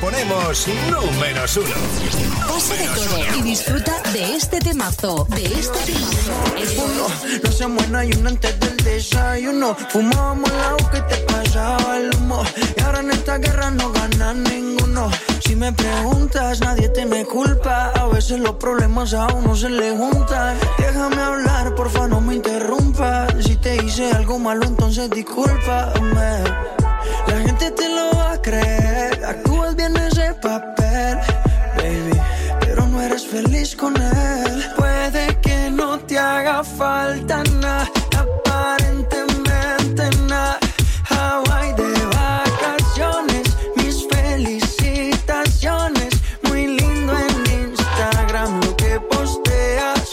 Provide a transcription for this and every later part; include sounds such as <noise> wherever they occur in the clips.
ponemos números uno. Pasa de todo y disfruta de este temazo, de este temazo. No se muera y uno antes del desayuno. Fumábamos la que te pasaba el humo. Y ahora en esta guerra no gana ninguno. Si me preguntas, nadie te me culpa. A veces los problemas a uno se le juntan. Déjame hablar, porfa, no me interrumpas. Si te hice algo malo, entonces discúlpame. La gente te lo va a creer. Papel, baby. Pero no eres feliz con él. Puede que no te haga falta nada, aparentemente nada. Hawaii de vacaciones, mis felicitaciones. Muy lindo en Instagram lo que posteas.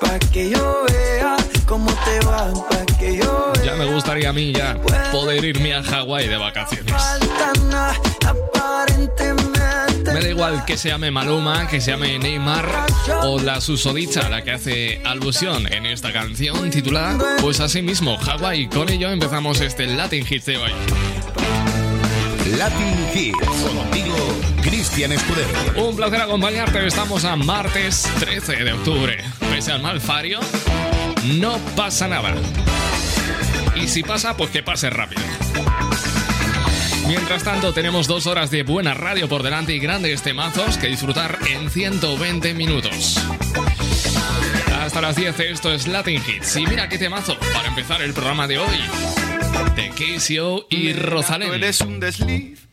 Pa' que yo vea cómo te va, pa' que yo vea. Ya me gustaría a mí ya poder irme a Hawái de vacaciones. Igual que se llame Maluma, que se llame Neymar o la susodicha, la que hace alusión en esta canción titulada Pues así mismo, Hawái. Con ello empezamos este Latin Hits de hoy. Latin Hits. Contigo, Cristian Escudero. Un placer acompañarte. Estamos a martes 13 de octubre. Pese al mal fario, no pasa nada. Y si pasa, pues que pase rápido. Mientras tanto, tenemos dos horas de buena radio por delante y grandes temazos que disfrutar en 120 minutos. Hasta las 10 esto es Latin Hits. Y mira qué temazo para empezar el programa de hoy. De KCO y Rosalén. eres un desliz,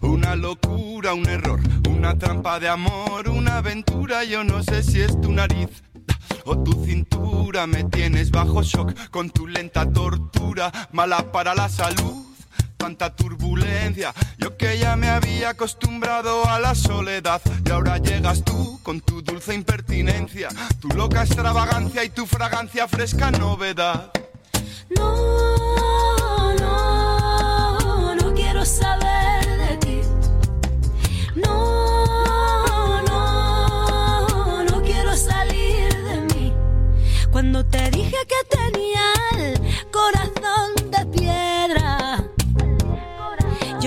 una locura, un error, una trampa de amor, una aventura. Yo no sé si es tu nariz o tu cintura. Me tienes bajo shock con tu lenta tortura, mala para la salud. Tanta turbulencia, yo que ya me había acostumbrado a la soledad y ahora llegas tú con tu dulce impertinencia, tu loca extravagancia y tu fragancia fresca novedad. No, no, no quiero saber de ti. No, no, no quiero salir de mí. Cuando te dije que tenía el corazón de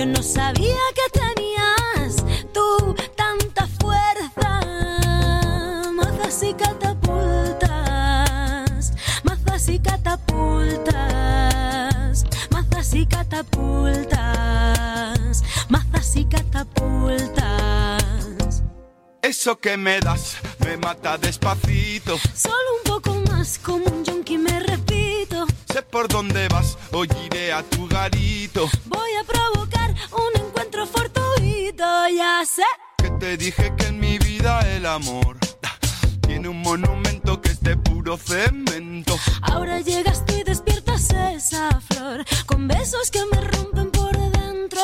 yo no sabía que tenías tú tanta fuerza. Mazas y catapultas, mazas y catapultas, mazas y catapultas, mazas y catapultas. Eso que me das me mata despacito. Solo un poco más como un yonki me repito. Sé por dónde vas, hoy iré a tu garito. Voy a provocar un encuentro fortuito, ya sé. Que te dije que en mi vida el amor tiene un monumento que es de puro cemento. Ahora llegas tú y despiertas esa flor con besos que me rompen por dentro.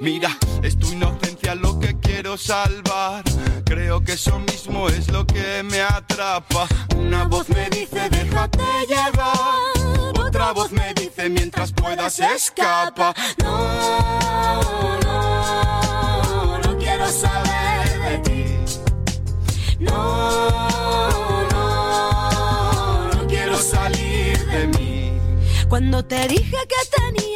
Mira, es tu inocencia lo que quiero salvar. Creo que eso mismo es lo que me atrapa. Una voz me dice déjate llevar. Otra voz me dice mientras puedas escapa. No, no, no quiero saber de ti. No, no, no quiero salir de mí. Cuando te dije que tenía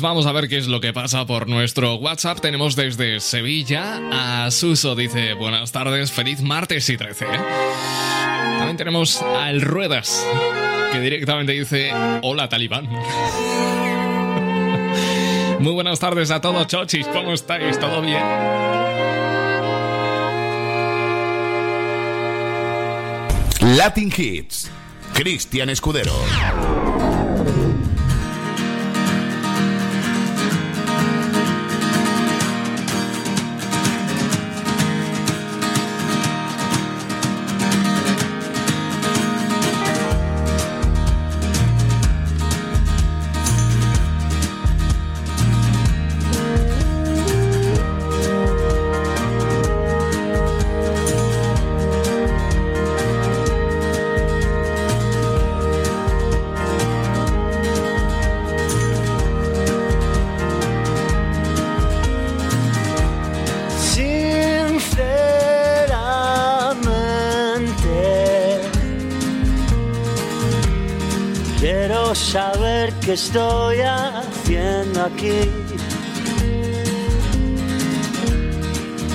pues vamos a ver qué es lo que pasa por nuestro WhatsApp. Tenemos desde Sevilla a Suso, dice, buenas tardes, feliz martes y 13. ¿eh? También tenemos al Ruedas, que directamente dice, hola talibán. <laughs> Muy buenas tardes a todos, chochis, ¿cómo estáis? ¿Todo bien? Latin Hits. Cristian Escudero. ¿Qué estoy haciendo aquí?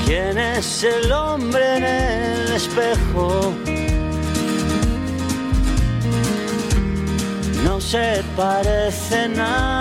¿Quién es el hombre en el espejo? No se parece nada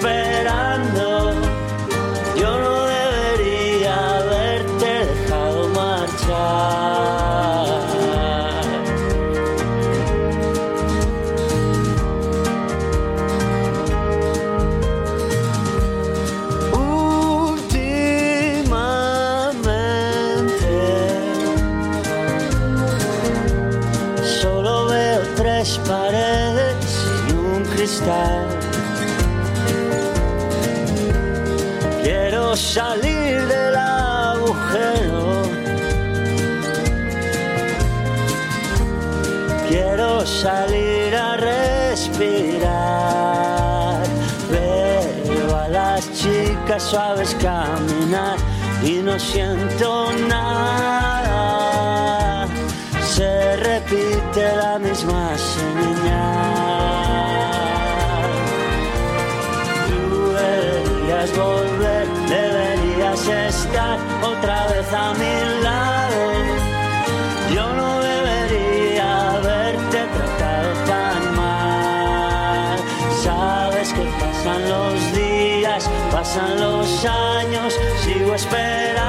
sigo caminar y no siento nada. Se repite la misma señal. Tú deberías volver, deberías estar otra vez a mi pasan los años, sigo esperando.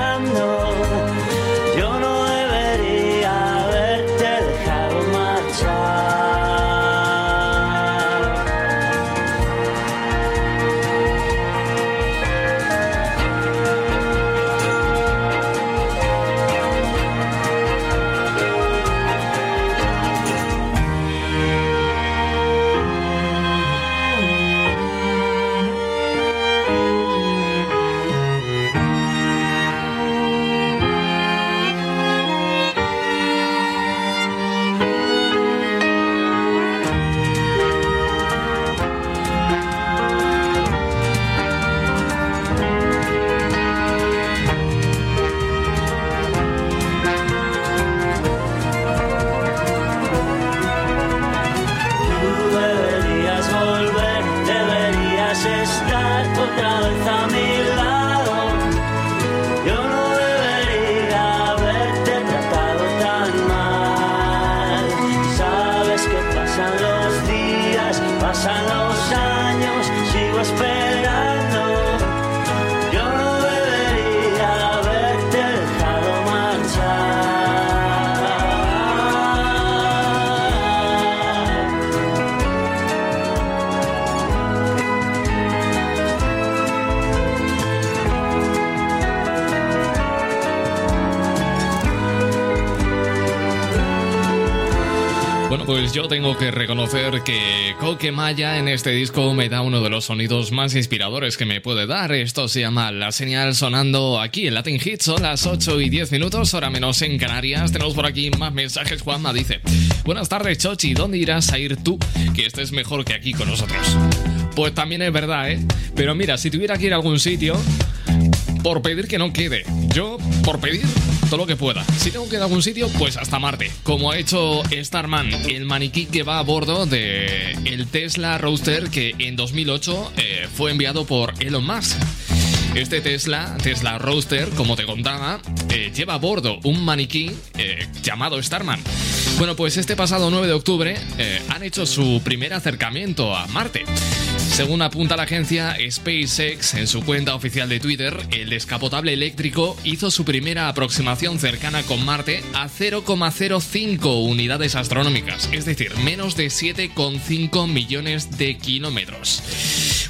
Pues yo tengo que reconocer que Coque Maya en este disco me da uno de los sonidos más inspiradores que me puede dar. Esto se llama La Señal sonando aquí en Latin Hits. Son las 8 y 10 minutos, hora menos en Canarias. Tenemos por aquí más mensajes. Juanma dice: Buenas tardes, Chochi. ¿Dónde irás a ir tú? Que estés mejor que aquí con nosotros. Pues también es verdad, ¿eh? Pero mira, si tuviera que ir a algún sitio, por pedir que no quede. Yo, por pedir lo que pueda. Si tengo que ir a algún sitio, pues hasta Marte. Como ha hecho Starman, el maniquí que va a bordo de el Tesla Roadster que en 2008 eh, fue enviado por Elon Musk. Este Tesla, Tesla Roadster, como te contaba, eh, lleva a bordo un maniquí eh, llamado Starman. Bueno, pues este pasado 9 de octubre han hecho su primer acercamiento a Marte. Según apunta la agencia SpaceX en su cuenta oficial de Twitter, el descapotable eléctrico hizo su primera aproximación cercana con Marte a 0,05 unidades astronómicas, es decir, menos de 7,5 millones de kilómetros.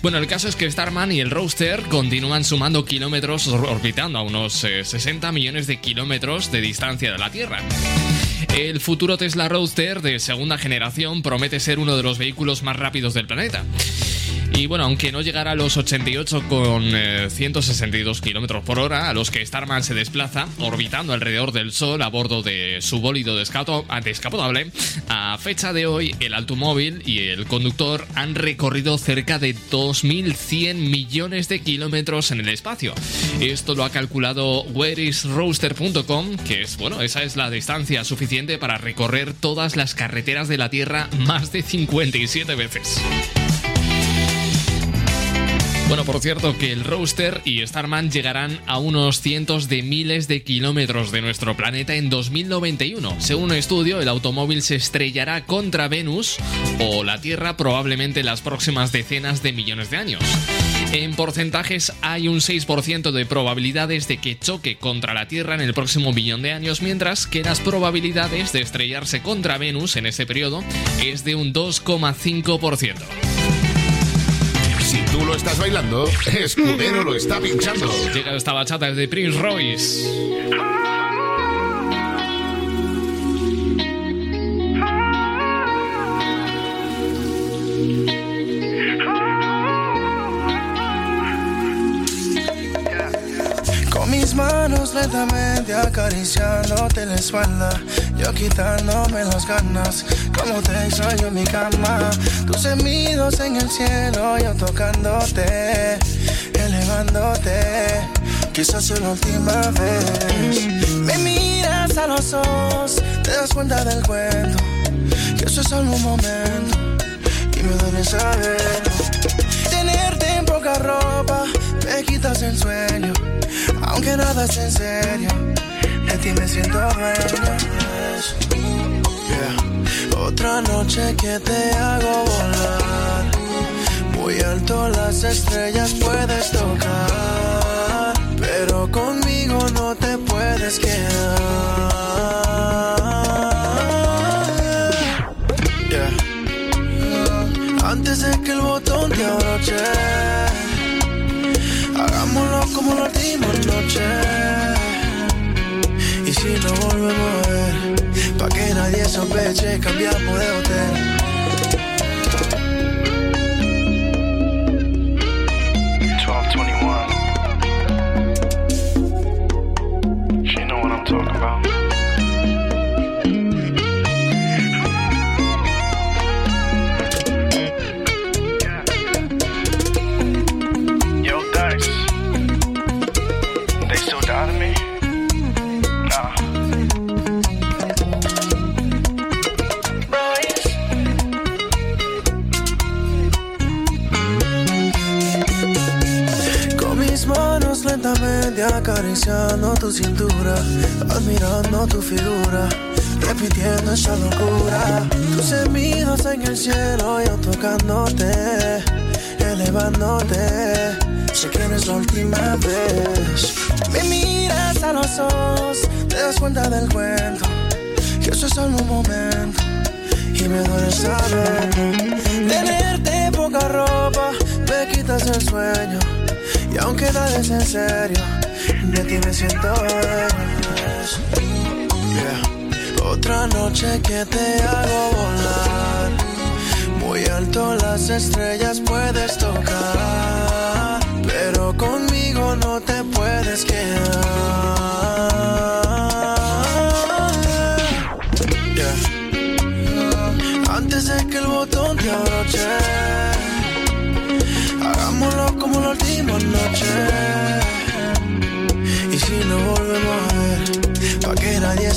Bueno, el caso es que Starman y el Roadster continúan sumando kilómetros orbitando a unos 60 eh, millones de kilómetros de distancia de la Tierra. El futuro Tesla Roadster de segunda generación promete ser uno de los vehículos más rápidos del planeta. Y bueno, aunque no llegara a los 88 con 162 eh, kilómetros por hora, a los que Starman se desplaza, orbitando alrededor del Sol a bordo de su bólido descapotable, a fecha de hoy, el automóvil y el conductor han recorrido cerca de 2.100 millones de kilómetros en el espacio. Esto lo ha calculado whereisroaster.com, que es, bueno, esa es la distancia suficiente para recorrer todas las carreteras de la Tierra más de 57 veces. Bueno, por cierto, que el Roaster y Starman llegarán a unos cientos de miles de kilómetros de nuestro planeta en 2091. Según un estudio, el automóvil se estrellará contra Venus o la Tierra probablemente en las próximas decenas de millones de años. En porcentajes hay un 6% de probabilidades de que choque contra la Tierra en el próximo billón de años, mientras que las probabilidades de estrellarse contra Venus en ese periodo es de un 2,5%. Si tú lo estás bailando, <laughs> Escudero lo está pinchando. Llega esta bachata de Prince Royce. Lentamente acariciándote la espalda, yo quitándome las ganas como te extraño en mi cama. Tus semidos en el cielo, yo tocándote, elevándote. Quizás es la última vez. Me miras a los ojos, te das cuenta del cuento. Que eso es solo un momento y me duele saber. Tenerte en poca ropa, me quitas el sueño. Aunque nada es en serio, de ti me siento dueño. Otra noche que te hago volar. Muy alto las estrellas puedes tocar. Pero conmigo no te puedes quedar. Antes de que el botón te abroche. Hagámoslo como la última noche. Y si no volvemos a ver Pa' que nadie sospeche, cambiamos de hotel. acariciando tu cintura, admirando tu figura, repitiendo esa locura. Tus semidos en el cielo, yo tocándote, elevándote. Sé que eres la última vez. Me miras a los ojos, te das cuenta del cuento, que eso es solo un momento. Y me duele saber tenerte poca ropa, me quitas el sueño. Y aunque nada es en serio, de ti me siento yeah. Otra noche que te hago volar. Muy alto las estrellas puedes tocar. Pero conmigo no te puedes quedar.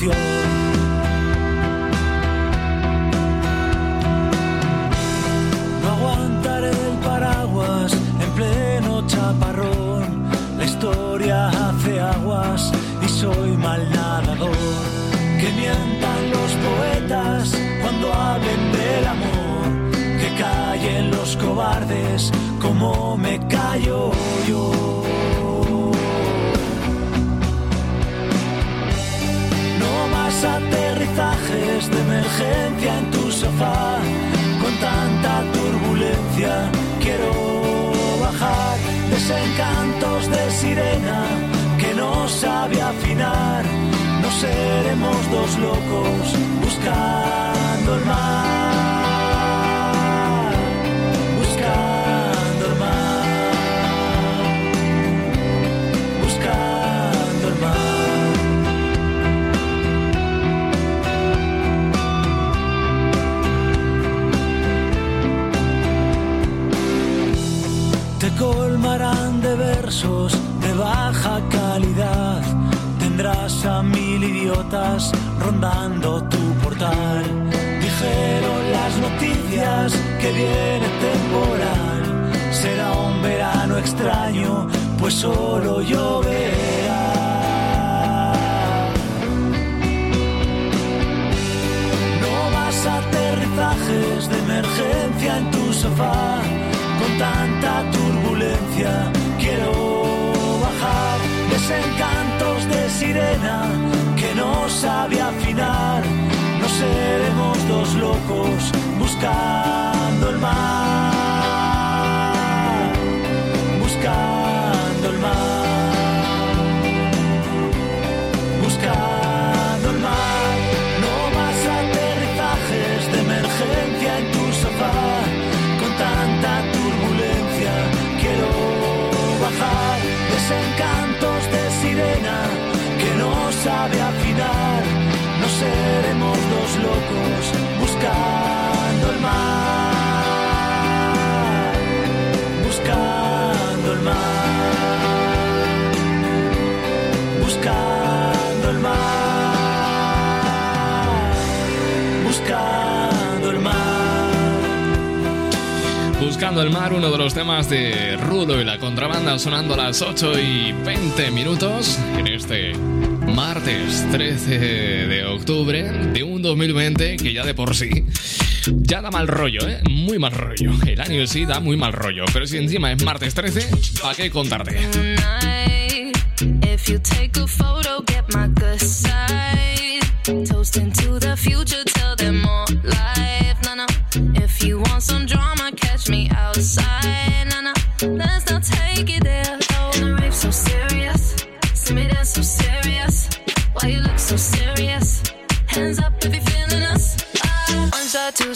Ejecución. A mil idiotas rondando tu portal. Dijeron las noticias que viene temporal. Será un verano extraño, pues solo lloverá. No más aterrizajes de emergencia en tu sofá. Con tanta turbulencia quiero bajar desencantos que no sabe afinar. No seremos dos locos buscando el mar, buscando el mar, sabe afinar. No seremos dos locos buscando el mar, buscando el mar, buscando el mar, buscando el mar. Buscando el mar, uno de los temas de Rulo y la contrabanda sonando a las 8 y 20 minutos en este martes 13 de octubre de un 2020 que ya de por sí ya da mal rollo, ¿eh? Muy mal rollo. El año sí da muy mal rollo, pero si encima es martes 13, ¿para qué contarte? If you take a photo, get my good side. Toasting to the future, tell them more life. No, no. If you want some drama,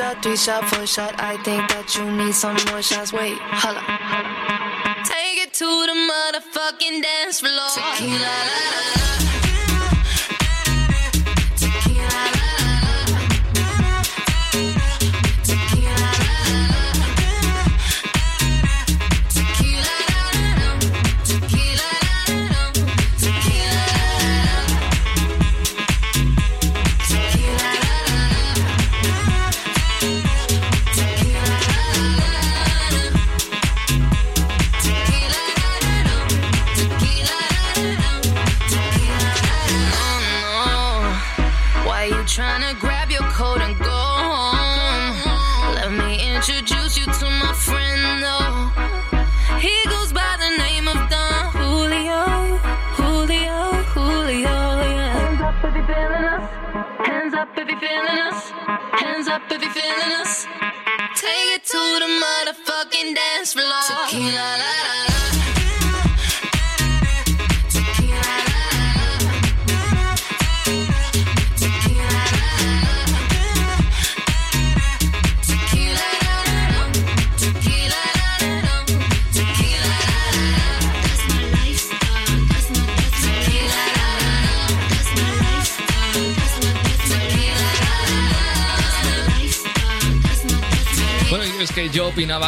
Shot, three shot, four shot. I think that you need some more shots. Wait, holla. Take it to the motherfucking dance floor. Tequila, la, la, la.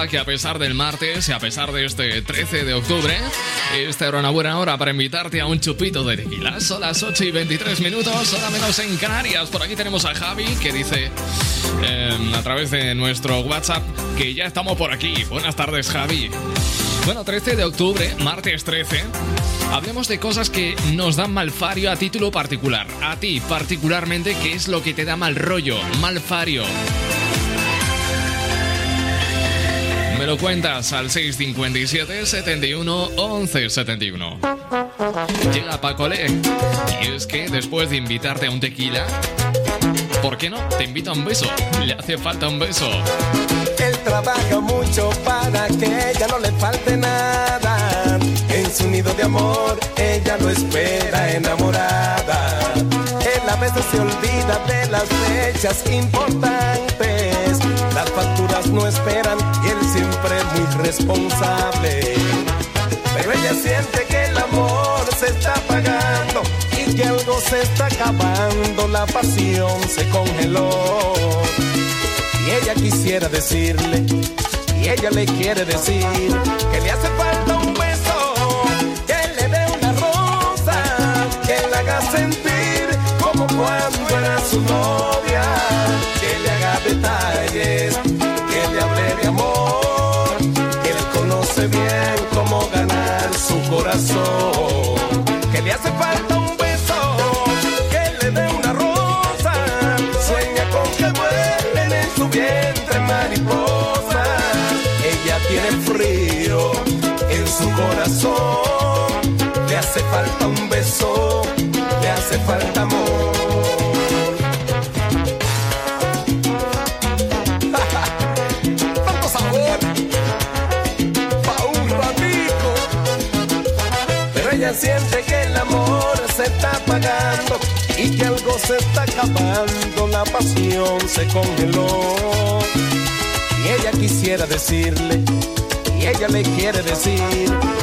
Que a pesar del martes y a pesar de este 13 de octubre, esta era una buena hora para invitarte a un chupito de tequila. Son las 8 y 23 minutos, hora menos en Canarias. Por aquí tenemos a Javi que dice eh, a través de nuestro WhatsApp que ya estamos por aquí. Buenas tardes, Javi. Bueno, 13 de octubre, martes 13. Hablemos de cosas que nos dan malfario a título particular. A ti, particularmente, ¿qué es lo que te da mal rollo? Malfario. Me lo cuentas al 657 71 11 71. Llega Paco Le. Y es que después de invitarte a un tequila, ¿por qué no? Te invito a un beso. Le hace falta un beso. Él trabaja mucho para que ella no le falte nada. En su nido de amor, ella lo espera enamorada. Él a veces se olvida de las fechas importantes. Las facturas no esperan y él siempre es muy responsable. Pero ella siente que el amor se está apagando y que algo se está acabando. La pasión se congeló. Y ella quisiera decirle, y ella le quiere decir que le hace falta un beso, que le dé una rosa, que le haga sentir como cuando era su novia, que le hace falta un beso, que le dé una rosa, sueña con que vuelen en su vientre mariposas, ella tiene frío en su corazón, le hace falta un beso, le hace falta amor. Siente que el amor se está apagando y que algo se está acabando, la pasión se congeló. Y ella quisiera decirle, y ella le quiere decir,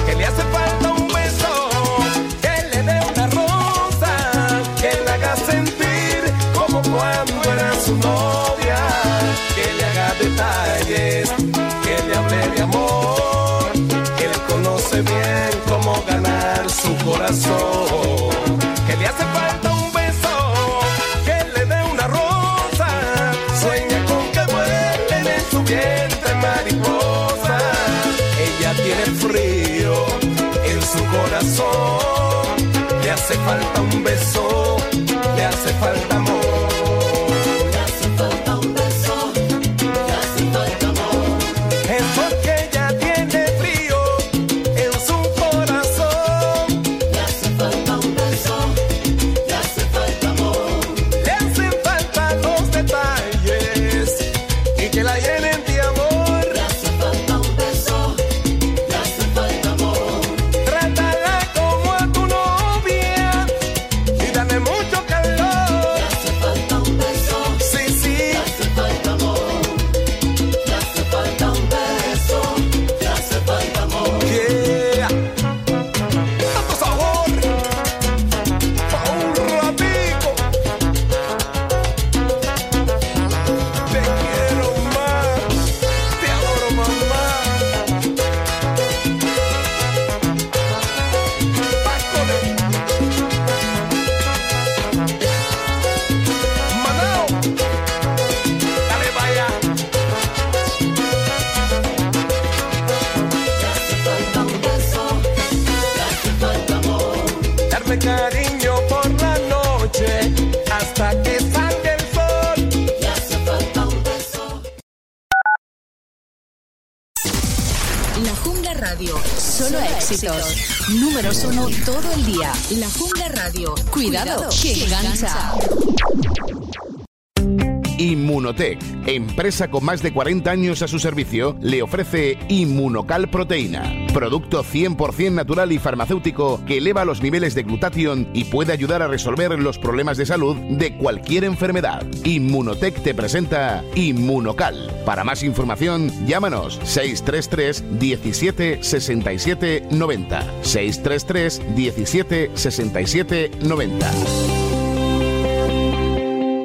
que le hace falta un beso, que le dé una rosa, que le haga sentir como cuando era su novia, que le haga detalles, que le hable de amor, que le hace falta un beso, que le dé una rosa, sueña con que vuelen en su vientre mariposas, ella tiene frío en su corazón, le hace falta un beso, le hace falta empresa con más de 40 años a su servicio, le ofrece Inmunocal Proteína, producto 100% natural y farmacéutico que eleva los niveles de glutatión y puede ayudar a resolver los problemas de salud de cualquier enfermedad. Inmunotech te presenta Inmunocal. Para más información, llámanos 633 17 67 90. 633 17 67 90.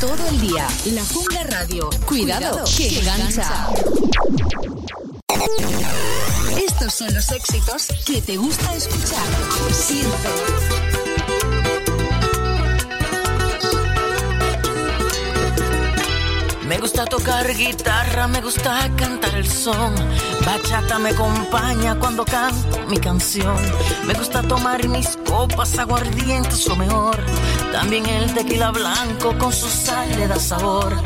todo el día. La Jungla Radio. Cuidado, que engancha. Estos son los éxitos que te gusta escuchar. Siempre. Me gusta tocar guitarra, me gusta cantar el son. Bachata me acompaña cuando canto mi canción. Me gusta tomar mis copas aguardientes o mejor. También el tequila blanco con su sal le da sabor.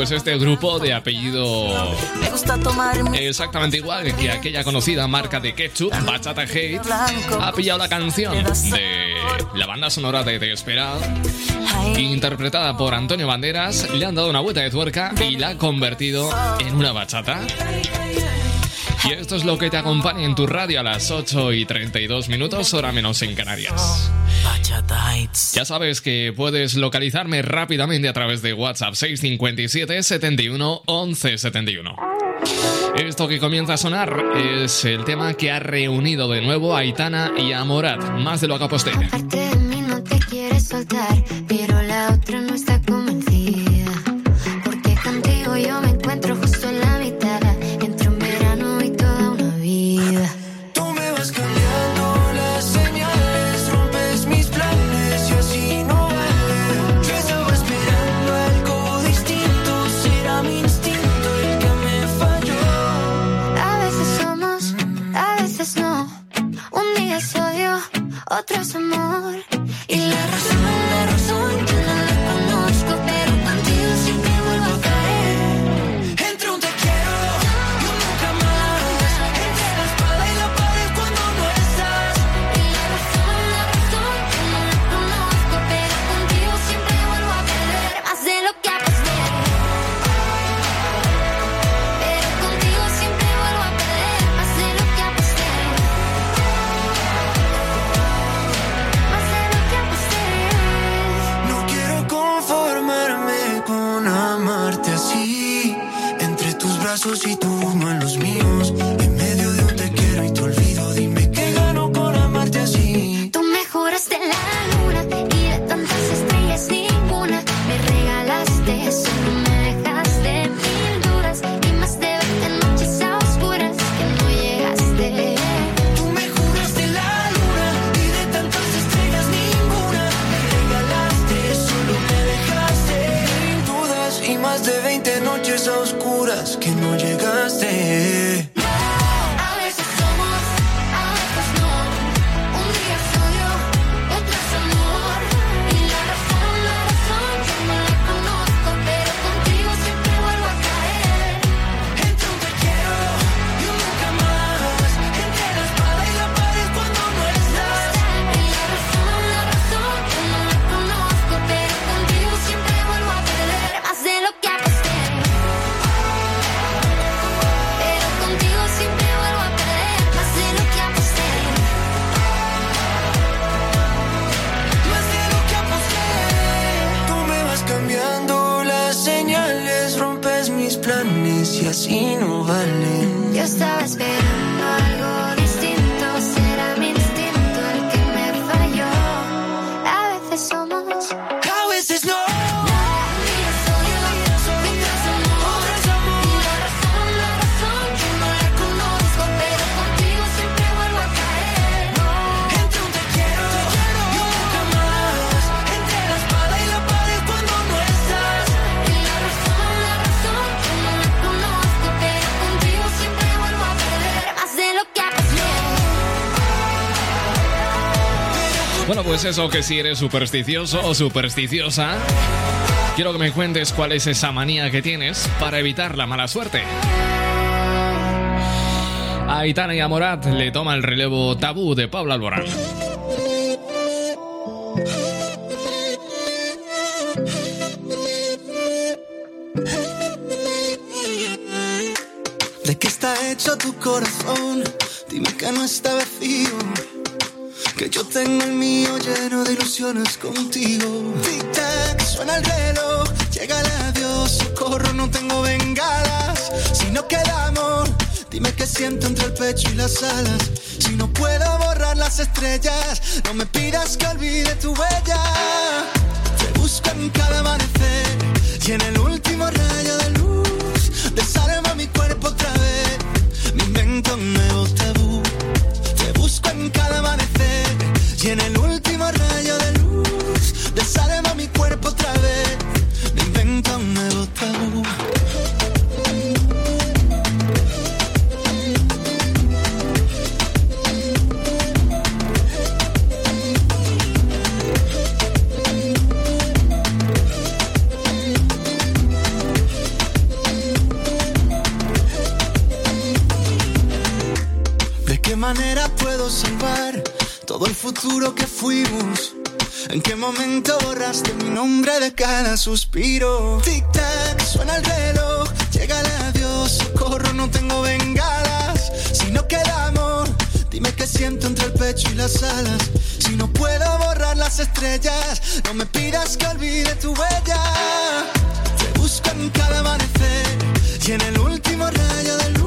pues este grupo de apellido exactamente igual que aquella conocida marca de ketchup, Bachata Hate, ha pillado la canción de la banda sonora de Desesperado, interpretada por Antonio Banderas, le han dado una vuelta de tuerca y la ha convertido en una bachata. Y esto es lo que te acompaña en tu radio a las 8 y 32 minutos, hora menos en Canarias. Ya sabes que puedes localizarme rápidamente a través de WhatsApp 657 71 11 71. Esto que comienza a sonar es el tema que ha reunido de nuevo a Aitana y a Morat, más de lo que aposté. es eso que si eres supersticioso o supersticiosa, quiero que me cuentes cuál es esa manía que tienes para evitar la mala suerte. A Itana y a Morat le toma el relevo tabú de Pablo Alborán. contigo. Tic tac, suena el reloj, llega el adiós, socorro, no tengo bengalas. Si no queda amor, dime qué siento entre el pecho y las alas. Si no puedo borrar las estrellas, no me pidas que olvide tu huella. Te busco en cada amanecer y en el último rayo del salvar todo el futuro que fuimos? ¿En qué momento borraste mi nombre de cada suspiro? Tic-tac, suena el reloj, llega el adiós, socorro, no tengo bengalas. Si no queda amor, dime qué siento entre el pecho y las alas. Si no puedo borrar las estrellas, no me pidas que olvide tu huella. Te busco en cada amanecer y en el último rayo de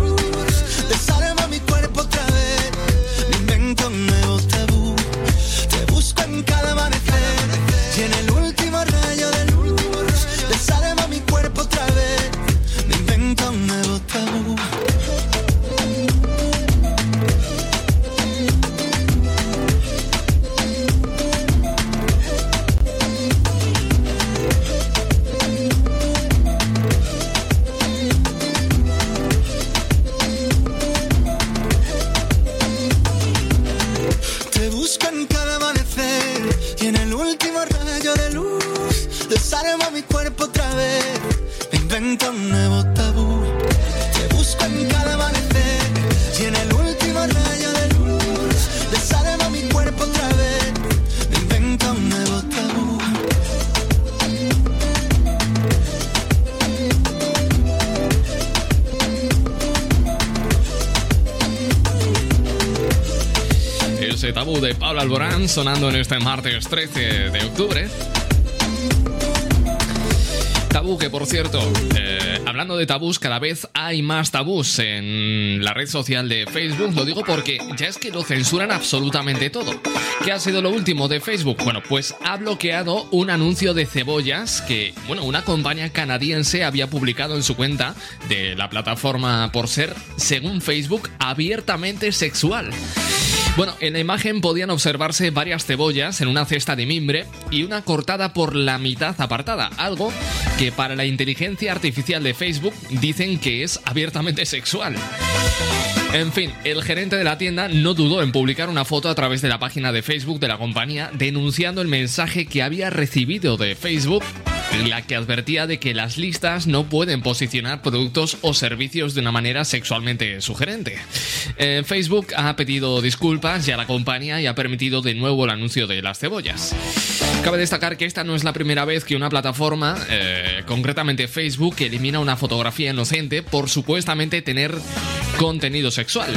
sonando en este martes 13 de octubre. Tabú que, por cierto, eh, hablando de tabús, cada vez hay más tabús en la red social de Facebook. Lo digo porque ya es que lo censuran absolutamente todo. ¿Qué ha sido lo último de Facebook? Bueno, pues ha bloqueado un anuncio de cebollas que, bueno, una compañía canadiense había publicado en su cuenta de la plataforma por ser, según Facebook, abiertamente sexual. Bueno, en la imagen podían observarse varias cebollas en una cesta de mimbre y una cortada por la mitad apartada, algo que para la inteligencia artificial de Facebook dicen que es abiertamente sexual. En fin, el gerente de la tienda no dudó en publicar una foto a través de la página de Facebook de la compañía denunciando el mensaje que había recibido de Facebook la que advertía de que las listas no pueden posicionar productos o servicios de una manera sexualmente sugerente. Eh, Facebook ha pedido disculpas ya la compañía y ha permitido de nuevo el anuncio de las cebollas. Cabe destacar que esta no es la primera vez que una plataforma, eh, concretamente Facebook, elimina una fotografía inocente por supuestamente tener contenido sexual.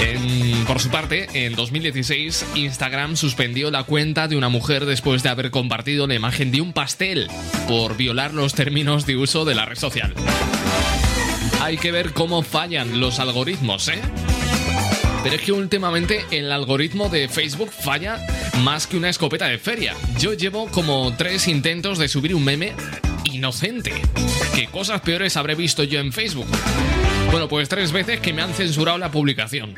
En- por su parte, en 2016, Instagram suspendió la cuenta de una mujer después de haber compartido la imagen de un pastel por violar los términos de uso de la red social. Hay que ver cómo fallan los algoritmos, ¿eh? Pero es que últimamente el algoritmo de Facebook falla más que una escopeta de feria. Yo llevo como tres intentos de subir un meme inocente. ¿Qué cosas peores habré visto yo en Facebook? Bueno, pues tres veces que me han censurado la publicación.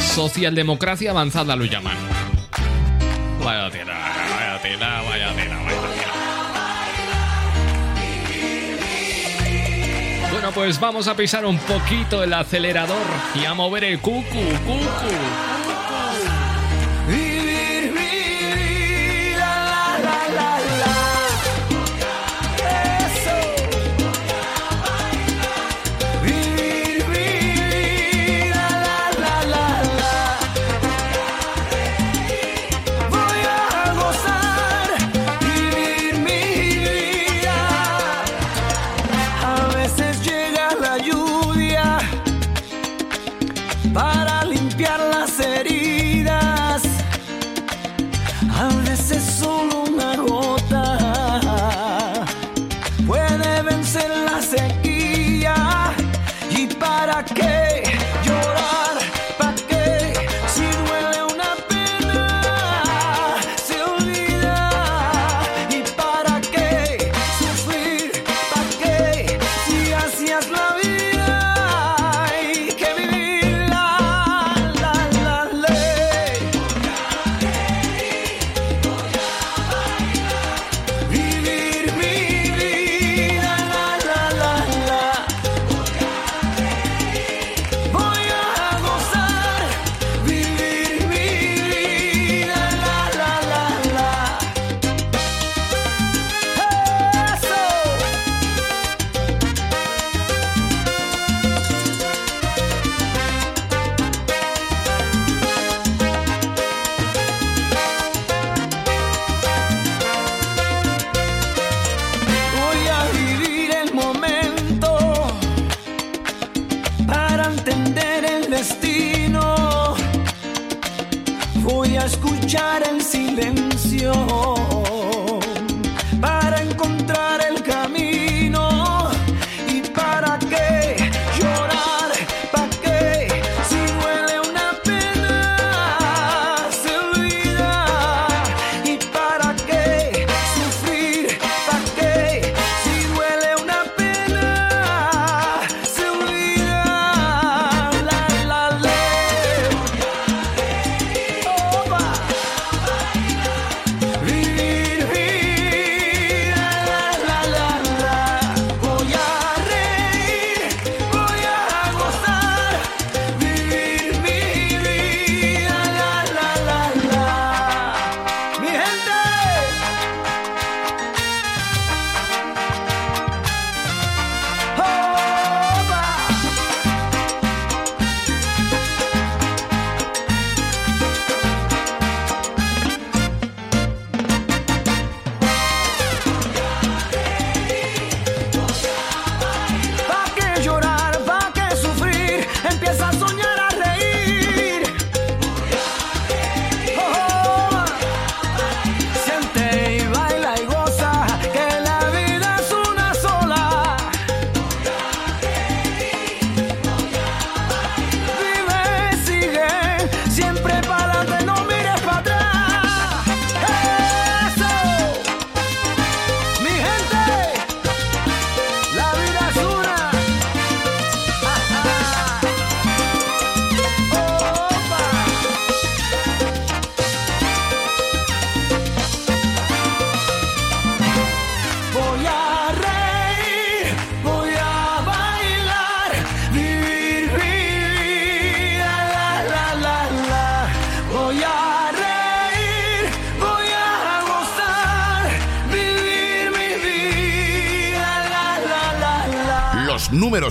Socialdemocracia avanzada lo llaman. Vaya tela, vaya tela, vaya tela, vaya tela. Bueno, pues vamos a pisar un poquito el acelerador y a mover el cucu, cucu.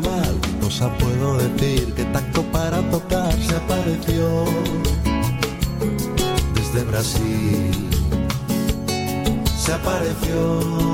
carnaval. Cosa puedo decir que tacto para tocar se apareció desde Brasil. Se apareció.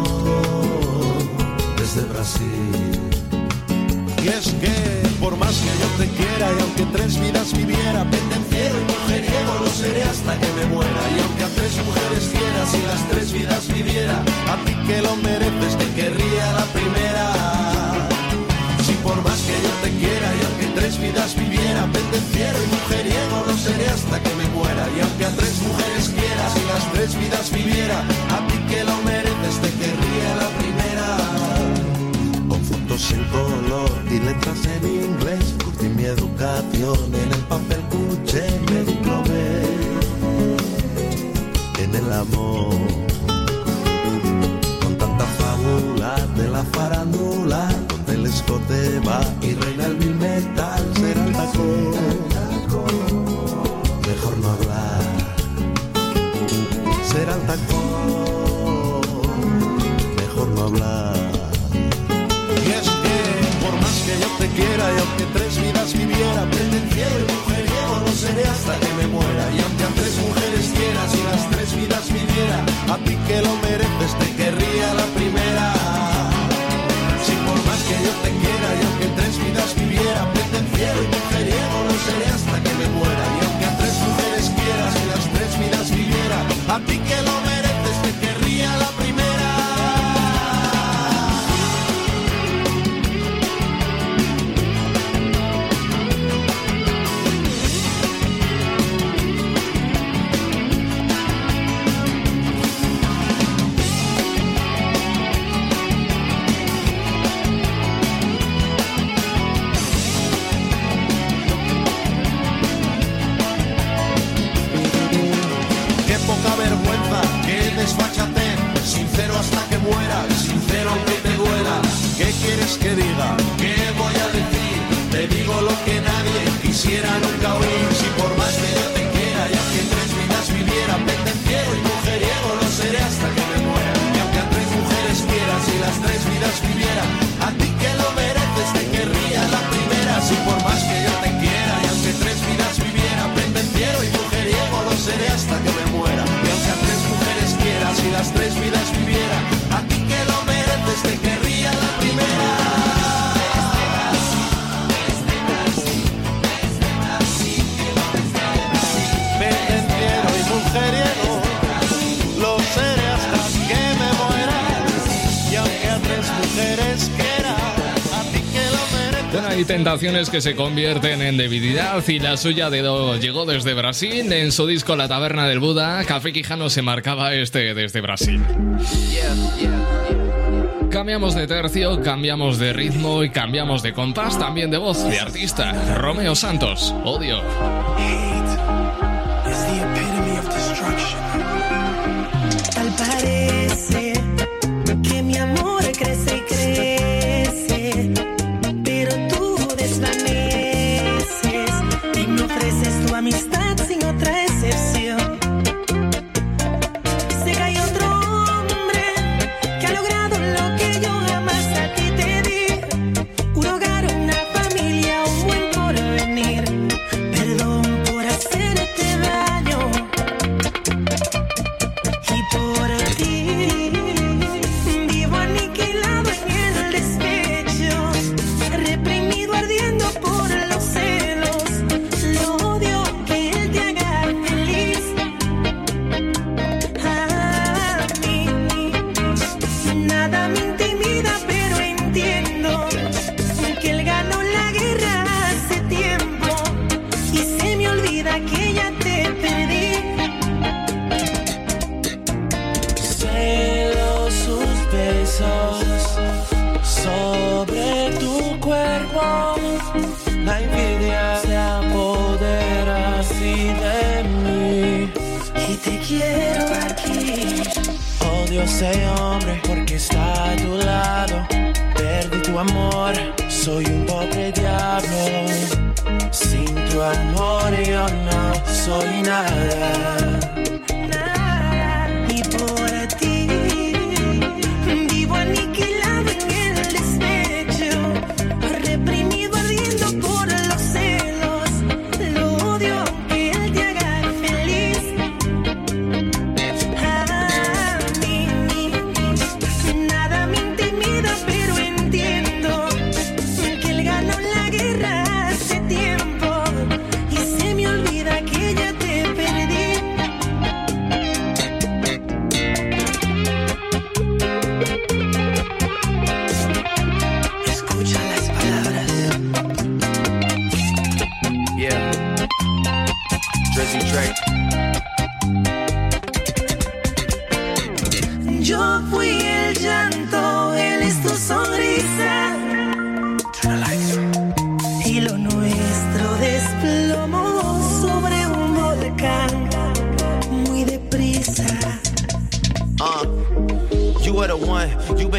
Tentaciones que se convierten en debilidad y la suya de Do llegó desde Brasil. En su disco La Taberna del Buda, Café Quijano se marcaba este desde Brasil. Cambiamos de tercio, cambiamos de ritmo y cambiamos de compás, también de voz, de artista. Romeo Santos, odio.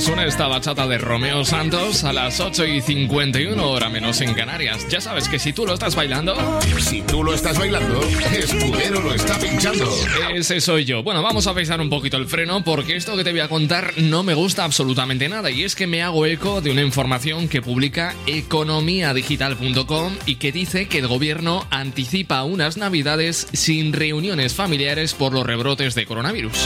Bueno, suena esta bachata de Romeo Santos a las 8 y 51 hora menos en Canarias. Ya sabes que si tú lo estás bailando... Si tú lo estás bailando, Escudero lo está pinchando. Ese soy yo. Bueno, vamos a pisar un poquito el freno porque esto que te voy a contar no me gusta absolutamente nada y es que me hago eco de una información que publica economiadigital.com y que dice que el gobierno anticipa unas navidades sin reuniones familiares por los rebrotes de coronavirus.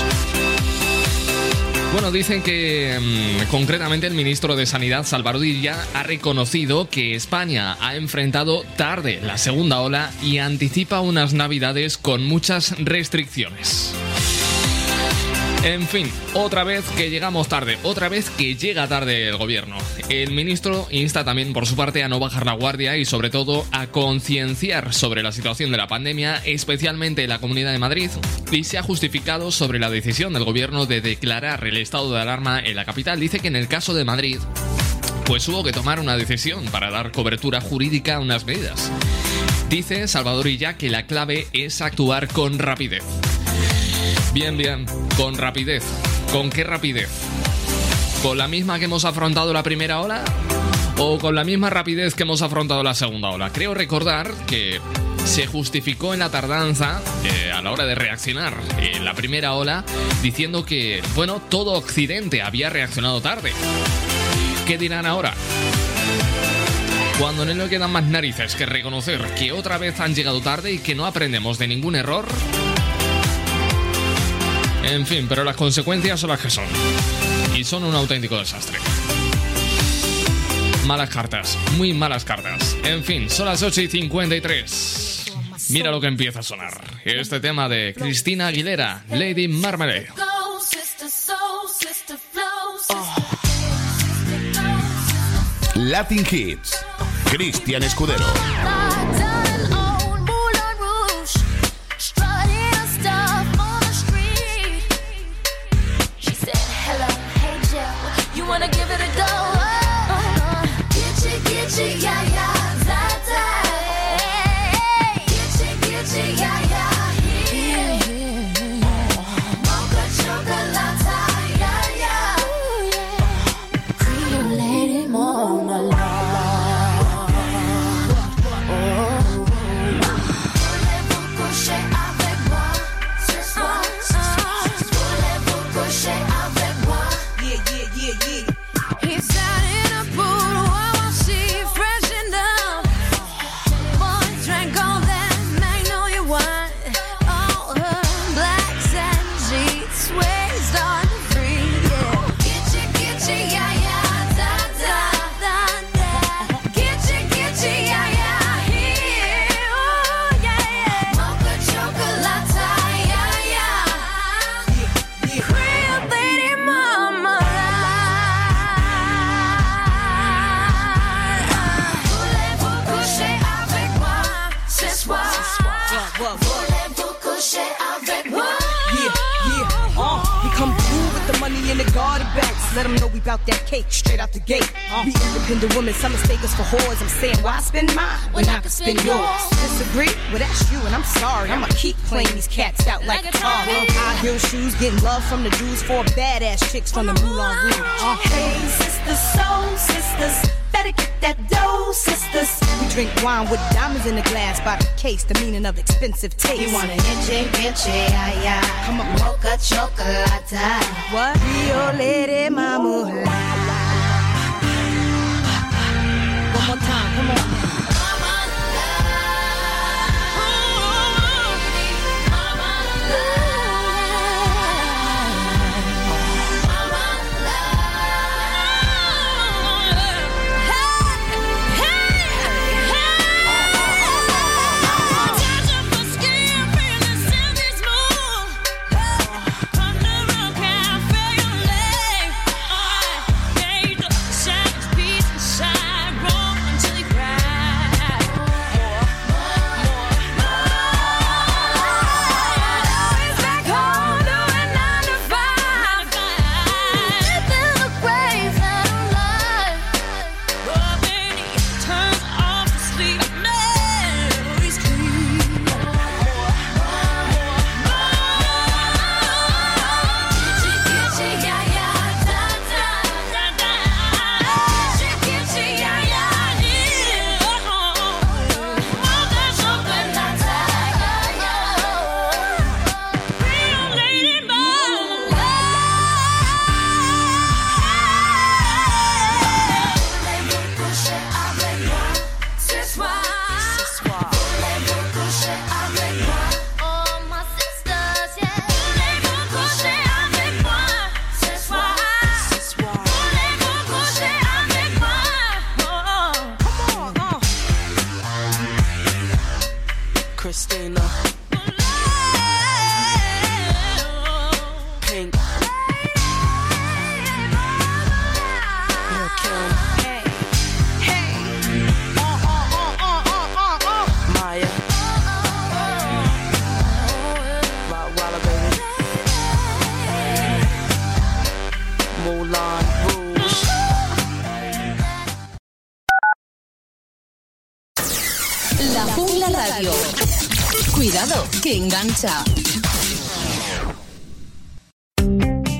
Bueno, dicen que mm, concretamente el ministro de Sanidad, Salvador Illa, ha reconocido que España ha enfrentado tarde la segunda ola y anticipa unas navidades con muchas restricciones. En fin, otra vez que llegamos tarde, otra vez que llega tarde el gobierno. El ministro insta también por su parte a no bajar la guardia y sobre todo a concienciar sobre la situación de la pandemia, especialmente en la Comunidad de Madrid, y se ha justificado sobre la decisión del gobierno de declarar el estado de alarma en la capital. Dice que en el caso de Madrid, pues hubo que tomar una decisión para dar cobertura jurídica a unas medidas. Dice Salvador Illa que la clave es actuar con rapidez. Bien, bien, con rapidez. ¿Con qué rapidez? ¿Con la misma que hemos afrontado la primera ola? ¿O con la misma rapidez que hemos afrontado la segunda ola? Creo recordar que se justificó en la tardanza eh, a la hora de reaccionar en la primera ola diciendo que, bueno, todo Occidente había reaccionado tarde. ¿Qué dirán ahora? Cuando no le quedan más narices que reconocer que otra vez han llegado tarde y que no aprendemos de ningún error, en fin, pero las consecuencias son las que son. Y son un auténtico desastre. Malas cartas, muy malas cartas. En fin, son las 8 y 53. Mira lo que empieza a sonar. Este tema de Cristina Aguilera, Lady Marmalade. Latin Hits. Cristian Escudero. Cake straight out the gate. We independent women, some mistake us for whores. I'm saying, why spend mine when I can spend yours? Disagree? Well, that's you, and I'm sorry. I'ma keep playing these cats out like a car. High heel shoes, getting love from the Jews, four badass chicks from the Moulin Rouge. Uh, Hey, sisters, soul sisters, better get that dough, sisters. we drink wine with diamonds in the glass by the case, the meaning of expensive taste. You want an itchy, yeah, yeah. Come on, Mocha chocolate. What? Rio Lady Mama. Come on. Engancha.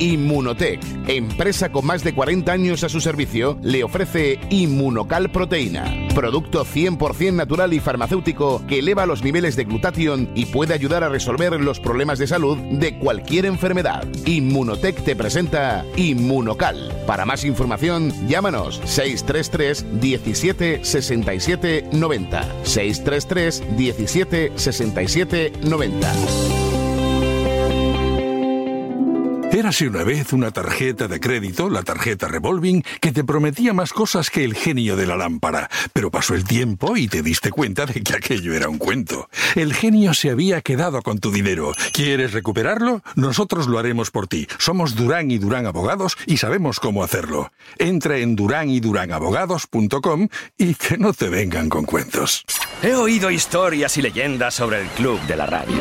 Inmunotech, empresa con más de 40 años a su servicio, le ofrece Inmunocal Proteína, producto 100% natural y farmacéutico que eleva los niveles de glutatión y puede ayudar a resolver los problemas de salud de cualquier enfermedad. Inmunotech te presenta Inmunocal. Para más información, llámanos 633 17 67 90. 633 17 67 90. Érase una vez una tarjeta de crédito, la tarjeta revolving, que te prometía más cosas que el genio de la lámpara. Pero pasó el tiempo y te diste cuenta de que aquello era un cuento. El genio se había quedado con tu dinero. ¿Quieres recuperarlo? Nosotros lo haremos por ti. Somos Durán y Durán Abogados y sabemos cómo hacerlo. Entra en duranyduránabogados.com y que no te vengan con cuentos. He oído historias y leyendas sobre el club de la radio.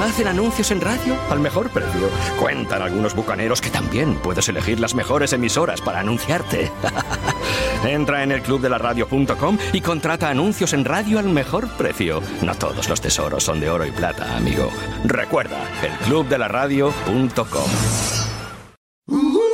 Hacen anuncios en radio al mejor precio. Cuentan algunos bucaneros que también puedes elegir las mejores emisoras para anunciarte. <laughs> Entra en el y contrata anuncios en radio al mejor precio. No todos los tesoros son de oro y plata, amigo. Recuerda, el. Perdiendo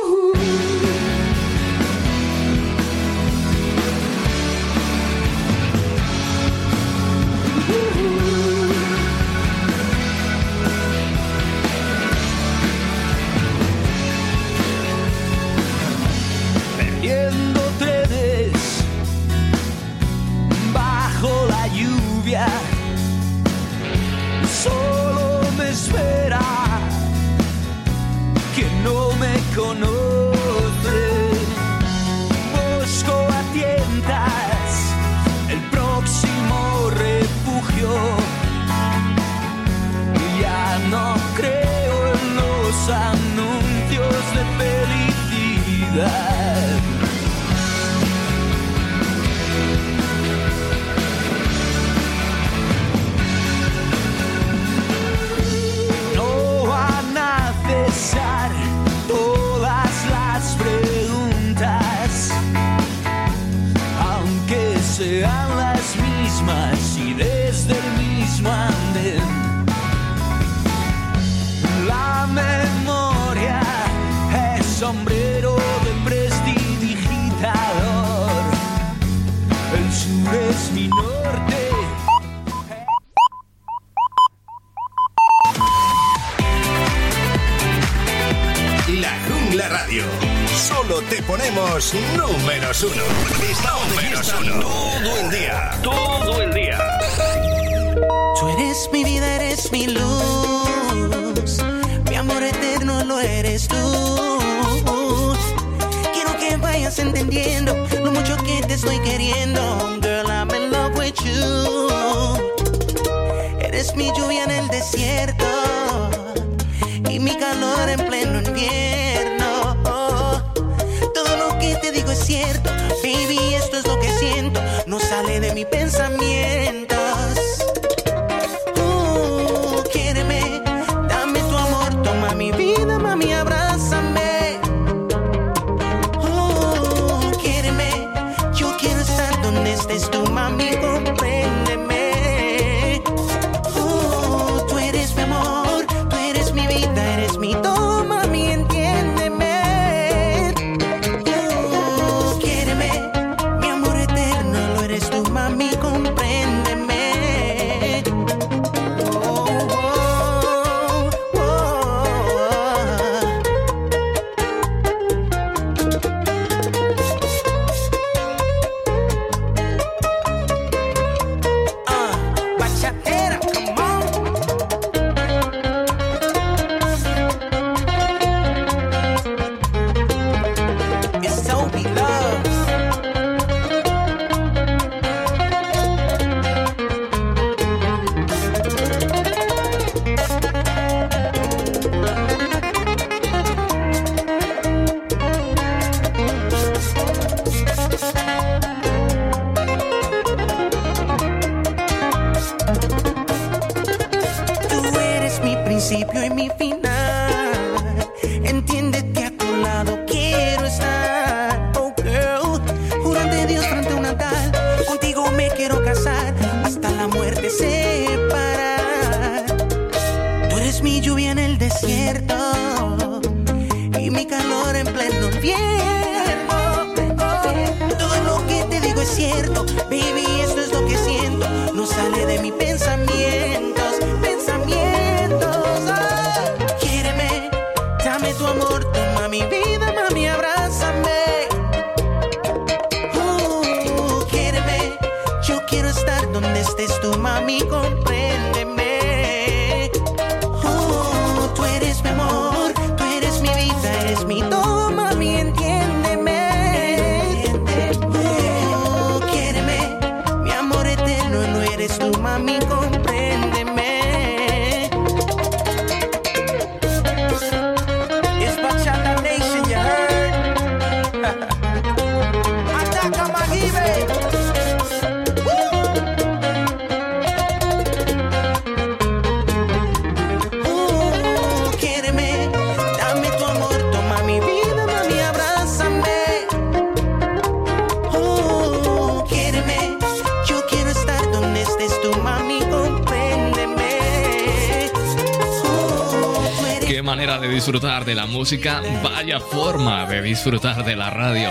música, vaya forma de disfrutar de la radio.